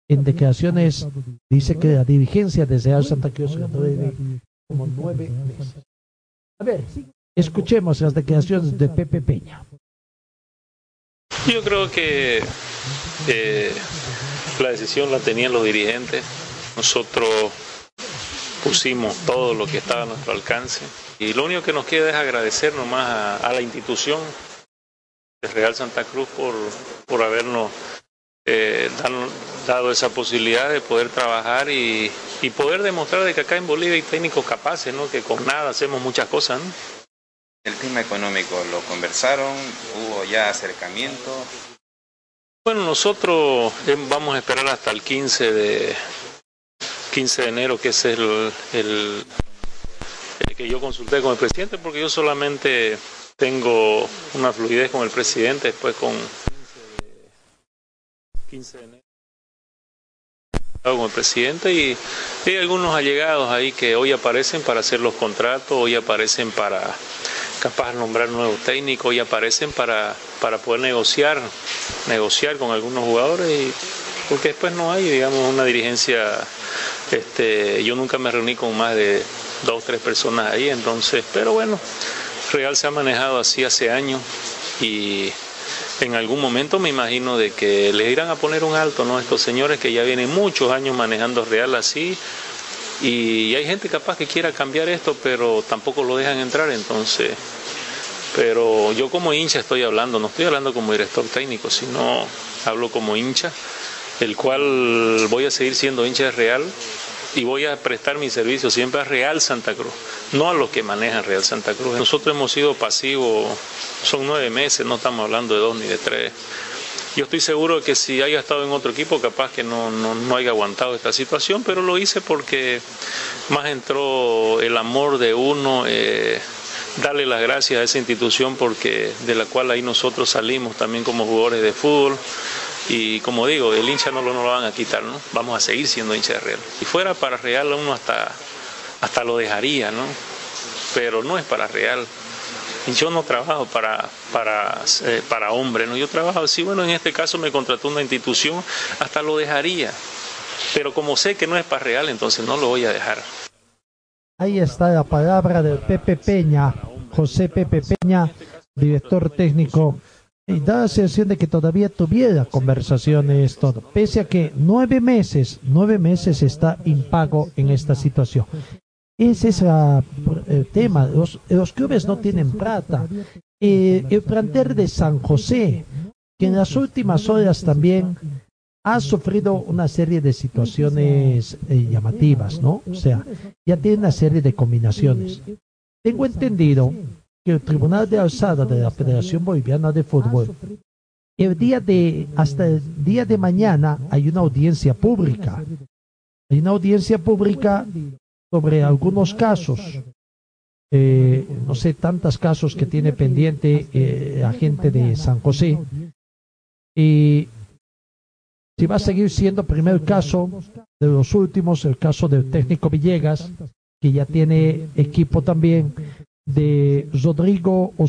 en declaraciones dice que la dirigencia de Real Santa Cruz ganó como nueve meses. A ver, escuchemos las declaraciones de Pepe Peña. Yo creo que eh, la decisión la tenían los dirigentes. Nosotros pusimos todo lo que estaba a nuestro alcance. Y lo único que nos queda es agradecer nomás a, la institución de Real Santa Cruz por, por habernos eh, dado esa posibilidad de poder trabajar y, y, poder demostrar de que acá en Bolivia hay técnicos capaces, ¿no? que con nada hacemos muchas cosas. El tema económico, ¿lo conversaron? ¿Hubo ya acercamiento? Bueno, nosotros eh, vamos a esperar hasta el 15 de 15 de enero, que es el, el, que yo consulté con el presidente, porque yo solamente tengo una fluidez con el presidente, después con 15 de enero con el presidente y hay algunos allegados ahí que hoy aparecen para hacer los contratos, hoy aparecen para capaz nombrar nuevos técnicos, hoy aparecen para, para poder negociar, negociar con algunos jugadores y porque después no hay, digamos, una dirigencia, este, yo nunca me reuní con más de dos, tres personas ahí, entonces, pero bueno, Real se ha manejado así hace años y en algún momento me imagino de que les irán a poner un alto, ¿no? Estos señores que ya vienen muchos años manejando Real así y hay gente capaz que quiera cambiar esto, pero tampoco lo dejan entrar, entonces, pero yo como hincha estoy hablando, no estoy hablando como director técnico, sino hablo como hincha, el cual voy a seguir siendo hincha de Real y voy a prestar mi servicio siempre a Real Santa Cruz, no a los que manejan Real Santa Cruz. Nosotros hemos sido pasivos, son nueve meses, no estamos hablando de dos ni de tres. Yo estoy seguro que si haya estado en otro equipo, capaz que no, no, no haya aguantado esta situación, pero lo hice porque más entró el amor de uno, eh, darle las gracias a esa institución porque de la cual ahí nosotros salimos también como jugadores de fútbol y como digo, el hincha no lo, no lo van a quitar, ¿no? Vamos a seguir siendo hincha de Real. Si fuera para Real uno hasta, hasta lo dejaría, ¿no? Pero no es para Real. Yo no trabajo para, para, eh, para hombre, ¿no? Yo trabajo así, bueno, en este caso me contrató una institución, hasta lo dejaría. Pero como sé que no es para Real, entonces no lo voy a dejar. Ahí está la palabra de Pepe Peña, José Pepe Peña, director técnico y da la sensación de que todavía tuviera conversaciones, todo, pese a que nueve meses, nueve meses está impago en esta situación. Ese es la, el tema, los, los, clubes no tienen plata. Eh, el plantel de San José, que en las últimas horas también ha sufrido una serie de situaciones eh, llamativas, ¿no? O sea, ya tiene una serie de combinaciones. Tengo entendido que el Tribunal de Alzada de la Federación Boliviana de Fútbol, el día de, hasta el día de mañana hay una audiencia pública. Hay una audiencia pública sobre algunos casos. Eh, no sé, tantos casos que tiene pendiente eh, la gente de San José. Y si va a seguir siendo primer caso de los últimos, el caso del técnico Villegas, que ya tiene equipo también de Rodrigo, uh,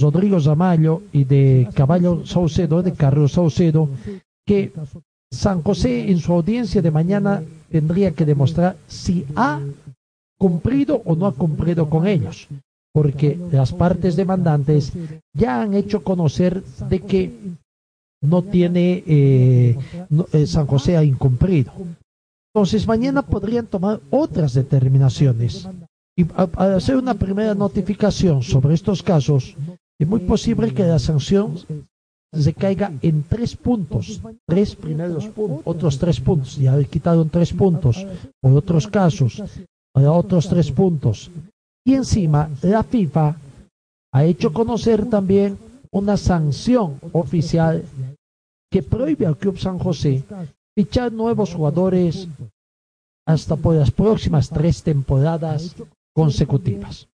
Rodrigo Zamallo y de Caballo Saucedo, de Carlos Saucedo, que San José en su audiencia de mañana tendría que demostrar si ha cumplido o no ha cumplido con ellos, porque las partes demandantes ya han hecho conocer de que no tiene, eh, eh, San José ha incumplido. Entonces mañana podrían tomar otras determinaciones y al hacer una primera notificación sobre estos casos, es muy posible que la sanción se caiga en tres puntos, tres primeros puntos, otros tres puntos, ya le quitaron tres puntos por otros casos, para otros tres puntos. Y encima la FIFA ha hecho conocer también una sanción oficial que prohíbe al Club San José fichar nuevos jugadores hasta por las próximas tres temporadas consecutivas.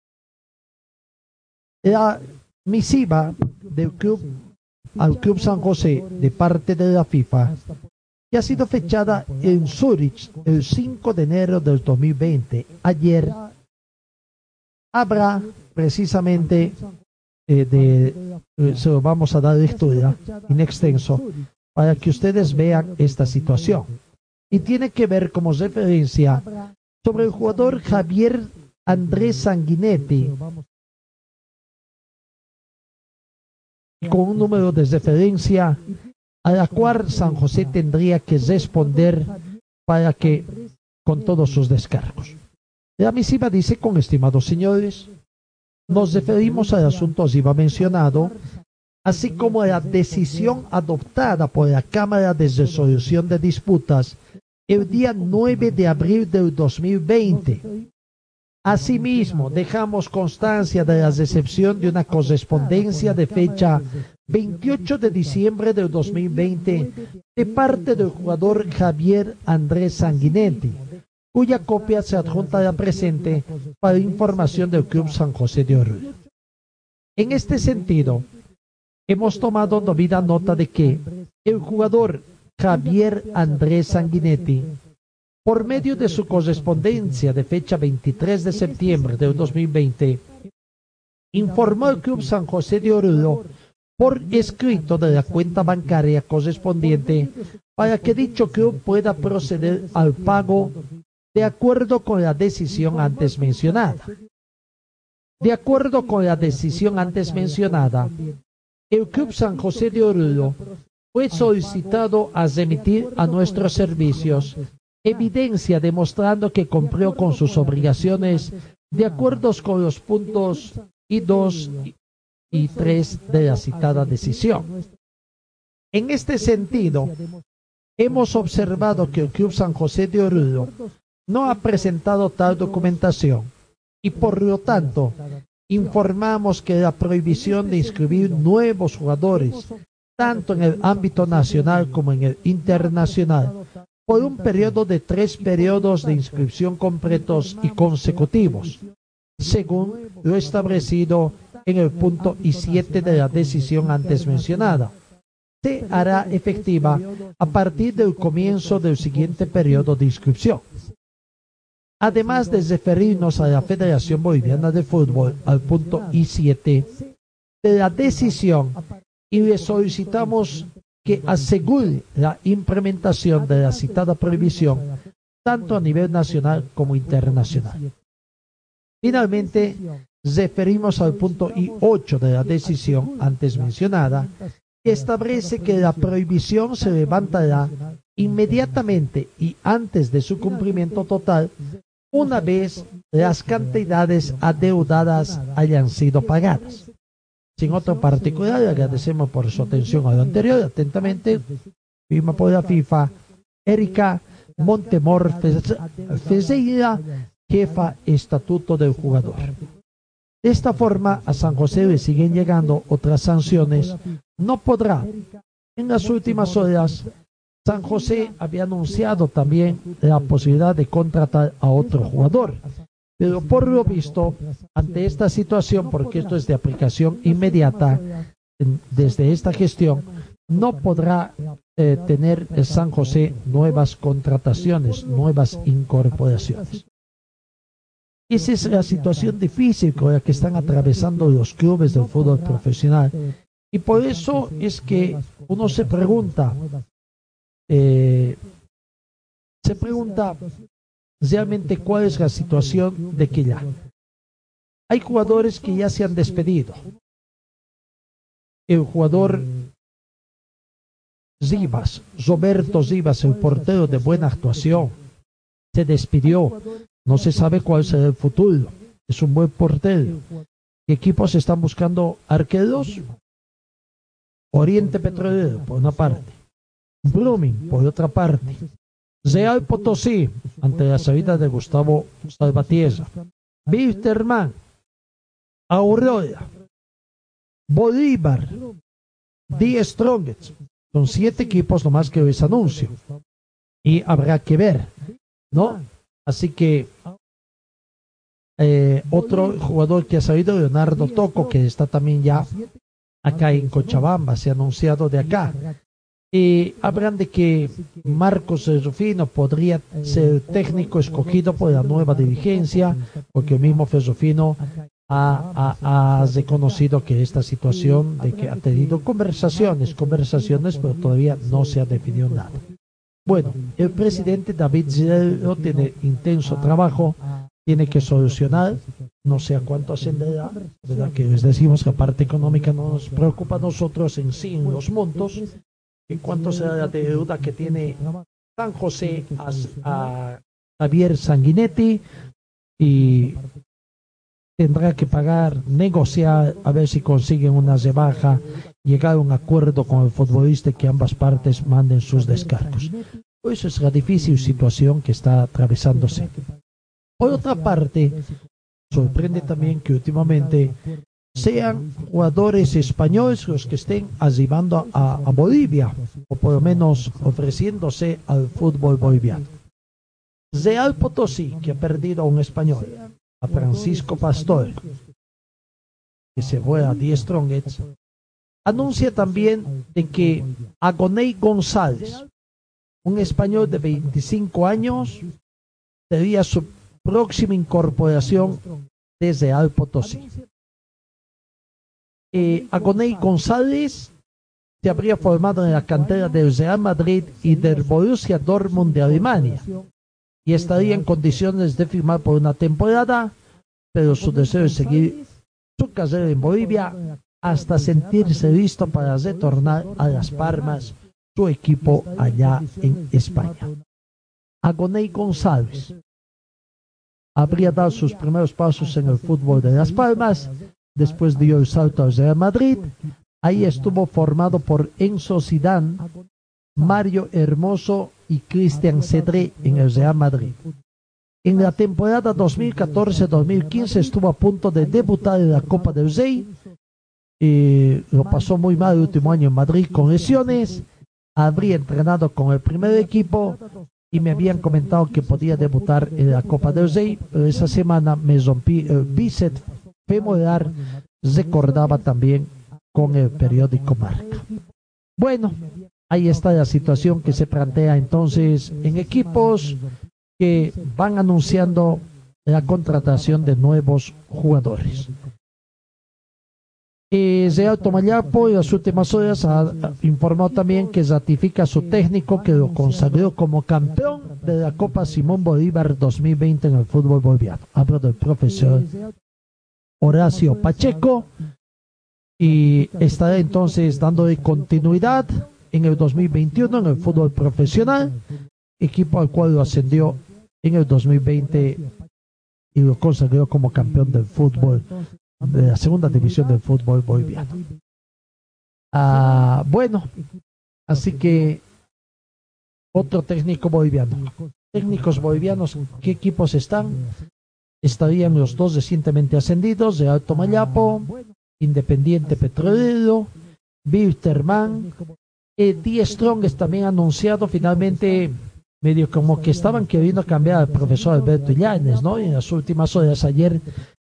La misiva del club al Club San José de parte de la FIFA que ha sido fechada en Zurich el 5 de enero del 2020. Ayer habrá precisamente eh, de, eh, se lo vamos a dar lectura en extenso para que ustedes vean esta situación. Y tiene que ver como referencia sobre el jugador Javier Andrés Sanguinetti, con un número de referencia a la cual San José tendría que responder para que con todos sus descargos. La misiva dice, con estimados señores, nos referimos al asunto arriba mencionado, así como a la decisión adoptada por la Cámara de Resolución de Disputas el día 9 de abril del 2020. Asimismo, dejamos constancia de la recepción de una correspondencia de fecha 28 de diciembre del 2020 de parte del jugador Javier Andrés Sanguinetti, cuya copia se adjunta a la presente para información del Club San José de Oro. En este sentido, hemos tomado debida nota de que el jugador Javier Andrés Sanguinetti, por medio de su correspondencia de fecha 23 de septiembre de 2020, informó al Club San José de Oruro por escrito de la cuenta bancaria correspondiente para que dicho club pueda proceder al pago de acuerdo con la decisión antes mencionada. De acuerdo con la decisión antes mencionada, el Club San José de Oruro fue solicitado a remitir a nuestros servicios evidencia demostrando que cumplió con sus obligaciones de acuerdo con los puntos y 2 y 3 de la citada decisión. En este sentido, hemos observado que el Club San José de Oruro no ha presentado tal documentación y por lo tanto informamos que la prohibición de inscribir nuevos jugadores tanto en el ámbito nacional como en el internacional, por un periodo de tres periodos de inscripción completos y consecutivos, según lo establecido en el punto y 7 de la decisión antes mencionada. Se hará efectiva a partir del comienzo del siguiente periodo de inscripción. Además de referirnos a la Federación Boliviana de Fútbol al punto I7 de la decisión y le solicitamos que asegure la implementación de la citada prohibición tanto a nivel nacional como internacional. Finalmente, referimos al punto I8 de la decisión antes mencionada, que establece que la prohibición se levantará inmediatamente y antes de su cumplimiento total una vez las cantidades adeudadas hayan sido pagadas. Sin otro particular, agradecemos por su atención a lo anterior. Atentamente, firma por la FIFA, Erika Montemor Fezeira, jefa estatuto del jugador. De esta forma, a San José le siguen llegando otras sanciones. No podrá. En las últimas horas, San José había anunciado también la posibilidad de contratar a otro jugador. Pero por lo visto, ante esta situación, porque esto es de aplicación inmediata desde esta gestión, no podrá eh, tener San José nuevas contrataciones, nuevas incorporaciones. Esa es la situación difícil con la que están atravesando los clubes del fútbol profesional. Y por eso es que uno se pregunta, eh, se pregunta realmente cuál es la situación de ya hay jugadores que ya se han despedido. El jugador Zivas, Roberto Zivas, el portero de buena actuación, se despidió. No se sabe cuál será el futuro. Es un buen portero. ¿Qué equipos están buscando arqueros? Oriente Petrolero, por una parte. Blooming, por otra parte. Real Potosí, ante la salida de Gustavo Salvatierra. Wisterman, Aurora, Bolívar, The Strongest. Son siete equipos nomás que les anuncio. Y habrá que ver, ¿no? Así que eh, otro jugador que ha salido, Leonardo Toco, que está también ya acá en Cochabamba, se ha anunciado de acá. Eh, hablan de que Marcos Rufino podría ser técnico escogido por la nueva dirigencia, porque el mismo Ferrufino ha, ha, ha, reconocido que esta situación de que ha tenido conversaciones, conversaciones, pero todavía no se ha definido nada. Bueno, el presidente David Zidane tiene intenso trabajo, tiene que solucionar, no sé a cuánto ascenderá, ¿verdad? Que les decimos que la parte económica no nos preocupa a nosotros en sí, en los montos, en cuánto será la deuda que tiene San José a, a Javier Sanguinetti y tendrá que pagar, negociar, a ver si consiguen una rebaja, llegar a un acuerdo con el futbolista que ambas partes manden sus descargos. Eso es la difícil situación que está atravesándose. Por otra parte, sorprende también que últimamente sean jugadores españoles los que estén arribando a, Bolivia, o por lo menos ofreciéndose al fútbol boliviano. Real Potosí, que ha perdido a un español, a Francisco Pastor, que se fue a 10 Strongets, anuncia también de que Agoney González, un español de 25 años, sería su próxima incorporación desde Al Potosí. Eh, González se habría formado en la cantera del Real Madrid y del Borussia Dortmund de Alemania y estaría en condiciones de firmar por una temporada, pero su deseo es seguir su carrera en Bolivia hasta sentirse listo para retornar a Las Palmas, su equipo allá en España. Agoney González habría dado sus primeros pasos en el fútbol de Las Palmas, después dio el salto al Real Madrid, ahí estuvo formado por Enzo Zidane, Mario Hermoso y Cristian Cedré en el Real Madrid. En la temporada 2014-2015 estuvo a punto de debutar en la Copa del Rey. Eh, lo pasó muy mal el último año en Madrid con lesiones. Habría entrenado con el primer equipo y me habían comentado que podía debutar en la Copa del Rey, esa semana me rompí femoral, recordaba también con el periódico Marca. Bueno, ahí está la situación que se plantea entonces en equipos que van anunciando la contratación de nuevos jugadores. Eh, Real Tomayapo en las últimas horas ha informado también que ratifica a su técnico que lo consagró como campeón de la Copa Simón Bolívar 2020 en el fútbol boliviano. Hablo del profesor Horacio Pacheco y estará entonces dándole continuidad en el 2021 en el fútbol profesional, equipo al cual lo ascendió en el 2020 y lo consagró como campeón del fútbol de la segunda división del fútbol boliviano. Ah, bueno, así que otro técnico boliviano. Técnicos bolivianos, ¿qué equipos están? Estarían los dos recientemente ascendidos de Alto Mayapo, Independiente Petrolero, Wilterman, eh, Die Strong también anunciado finalmente medio como que estaban queriendo cambiar al profesor Alberto Illanes, ¿no? En las últimas horas ayer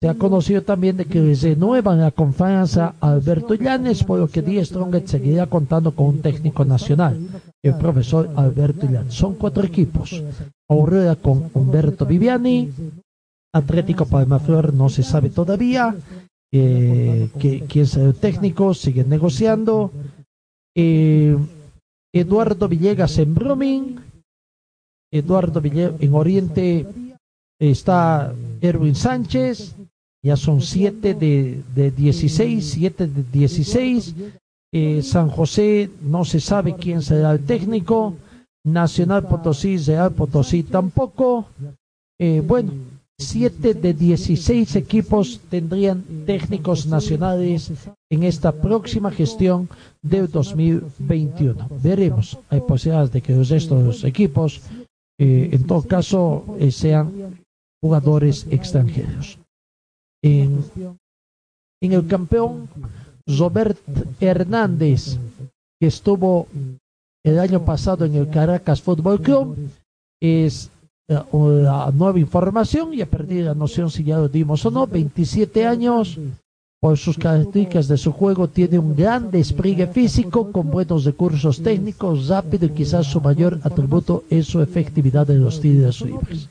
se ha conocido también de que renuevan la confianza a Alberto Illanes, por lo que Die Strong seguirá contando con un técnico nacional, el profesor Alberto Illanes. Son cuatro equipos. Aurora con Humberto Viviani, Atlético Palmaflor no se sabe todavía, eh, que, quién será el técnico, siguen negociando. Eh, Eduardo Villegas en Brumming, Eduardo Villegas en Oriente está Erwin Sánchez, ya son siete de, de 16, siete de 16. Eh, San José no se sabe quién será el técnico. Nacional Potosí, Real Potosí tampoco. Bueno, siete de 16 equipos tendrían técnicos nacionales en esta próxima gestión del 2021. Veremos. Hay posibilidades de que los estos equipos, eh, en todo caso, eh, sean jugadores extranjeros. En, en el campeón, Robert Hernández, que estuvo el año pasado en el Caracas Fútbol Club, es la nueva información y a perdido la noción si ya lo dimos o no, 27 años, Por sus características de su juego, tiene un gran despliegue físico con buenos recursos técnicos, rápido y quizás su mayor atributo es su efectividad en los tiros libres.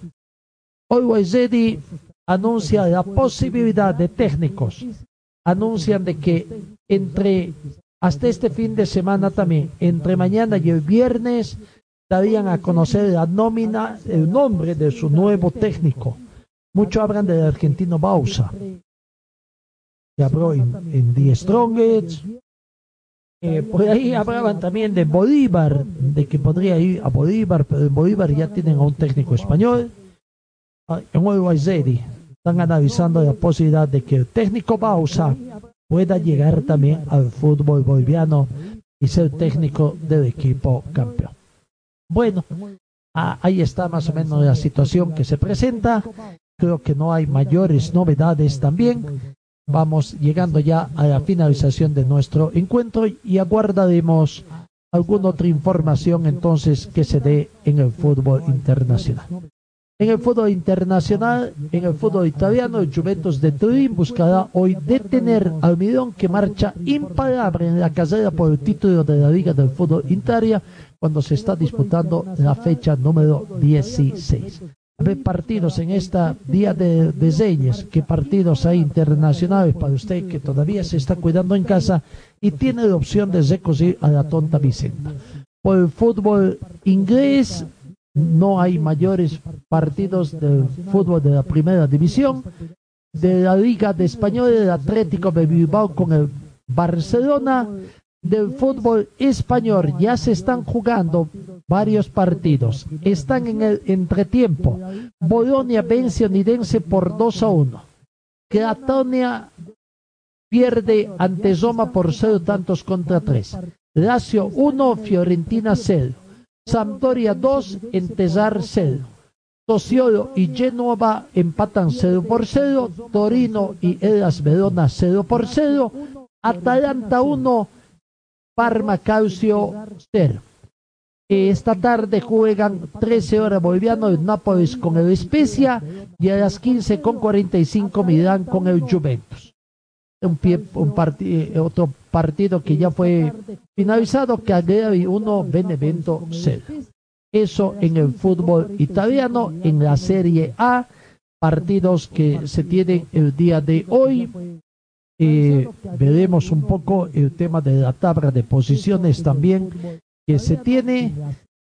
Always Ready anuncia la posibilidad de técnicos. Anuncian de que entre hasta este fin de semana también, entre mañana y el viernes, darían a conocer la nómina, el nombre de su nuevo técnico. Muchos hablan del argentino Bausa. Se habló en, en The Strongest. Eh, por ahí hablaban también de Bolívar, de que podría ir a Bolívar, pero en Bolívar ya tienen a un técnico español. En Always Ready están analizando la posibilidad de que el técnico Bausa pueda llegar también al fútbol boliviano y ser técnico del equipo campeón. Bueno, ah, ahí está más o menos la situación que se presenta. Creo que no hay mayores novedades también. Vamos llegando ya a la finalización de nuestro encuentro y aguardaremos alguna otra información entonces que se dé en el fútbol internacional. En el fútbol internacional, en el fútbol italiano, Juventus de Turín buscará hoy detener al Milán que marcha imparable en la carrera por el título de la Liga del Fútbol Italia cuando se está disputando la fecha número 16. A ver, partidos en esta día de, Reyes, qué partidos hay internacionales para usted que todavía se está cuidando en casa y tiene la opción de recurrir a la tonta Vicenta. Por el fútbol inglés, no hay mayores partidos del fútbol de la primera división. De la Liga de Español, el Atlético de Bilbao con el Barcelona. Del fútbol español ya se están jugando varios partidos. Están en el entretiempo. Bolonia vence a Onidense por 2 a 1. Cratonia pierde ante Roma por 0 tantos contra 3. Lazio 1, Fiorentina 0. Sampdoria 2, Entesar 0. Tosiolo y Genova empatan 0 por 0. Torino y Elas Verona 0 por 0. Atalanta 1, Parma Calcio 0. Esta tarde juegan 13 horas boliviano el Nápoles con el Especia y a las 15 con 45 Milán con el Juventus. Un, pie, un parti, eh, otro partido que ya fue finalizado, Cagliari 1, Benevento 0. Eso en el fútbol italiano, en la Serie A, partidos que se tienen el día de hoy. Eh, veremos un poco el tema de la tabla de posiciones también que se tiene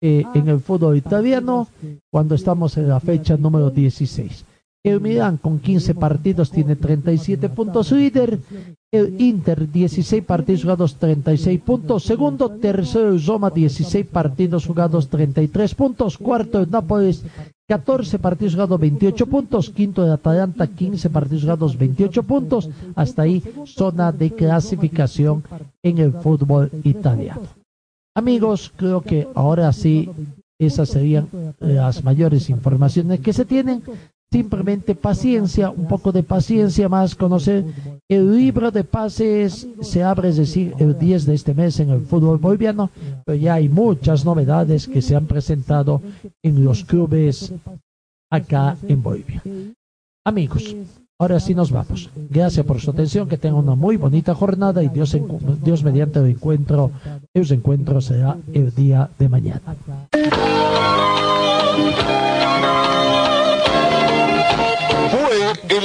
eh, en el fútbol italiano cuando estamos en la fecha número 16. El Milán con 15 partidos tiene 37 puntos líder. El Inter 16 partidos jugados 36 puntos. Segundo, tercero el Roma 16 partidos jugados 33 puntos. Cuarto el Nápoles 14 partidos jugados 28 puntos. Quinto el Atalanta 15 partidos jugados 28 puntos. Hasta ahí zona de clasificación en el fútbol italiano. Amigos, creo que ahora sí esas serían las mayores informaciones que se tienen simplemente paciencia, un poco de paciencia más, conocer el libro de pases se abre, es decir, el 10 de este mes en el fútbol boliviano, pero ya hay muchas novedades que se han presentado en los clubes acá en Bolivia. Amigos, ahora sí nos vamos. Gracias por su atención, que tengan una muy bonita jornada y Dios, Dios mediante el encuentro, el encuentro será el día de mañana.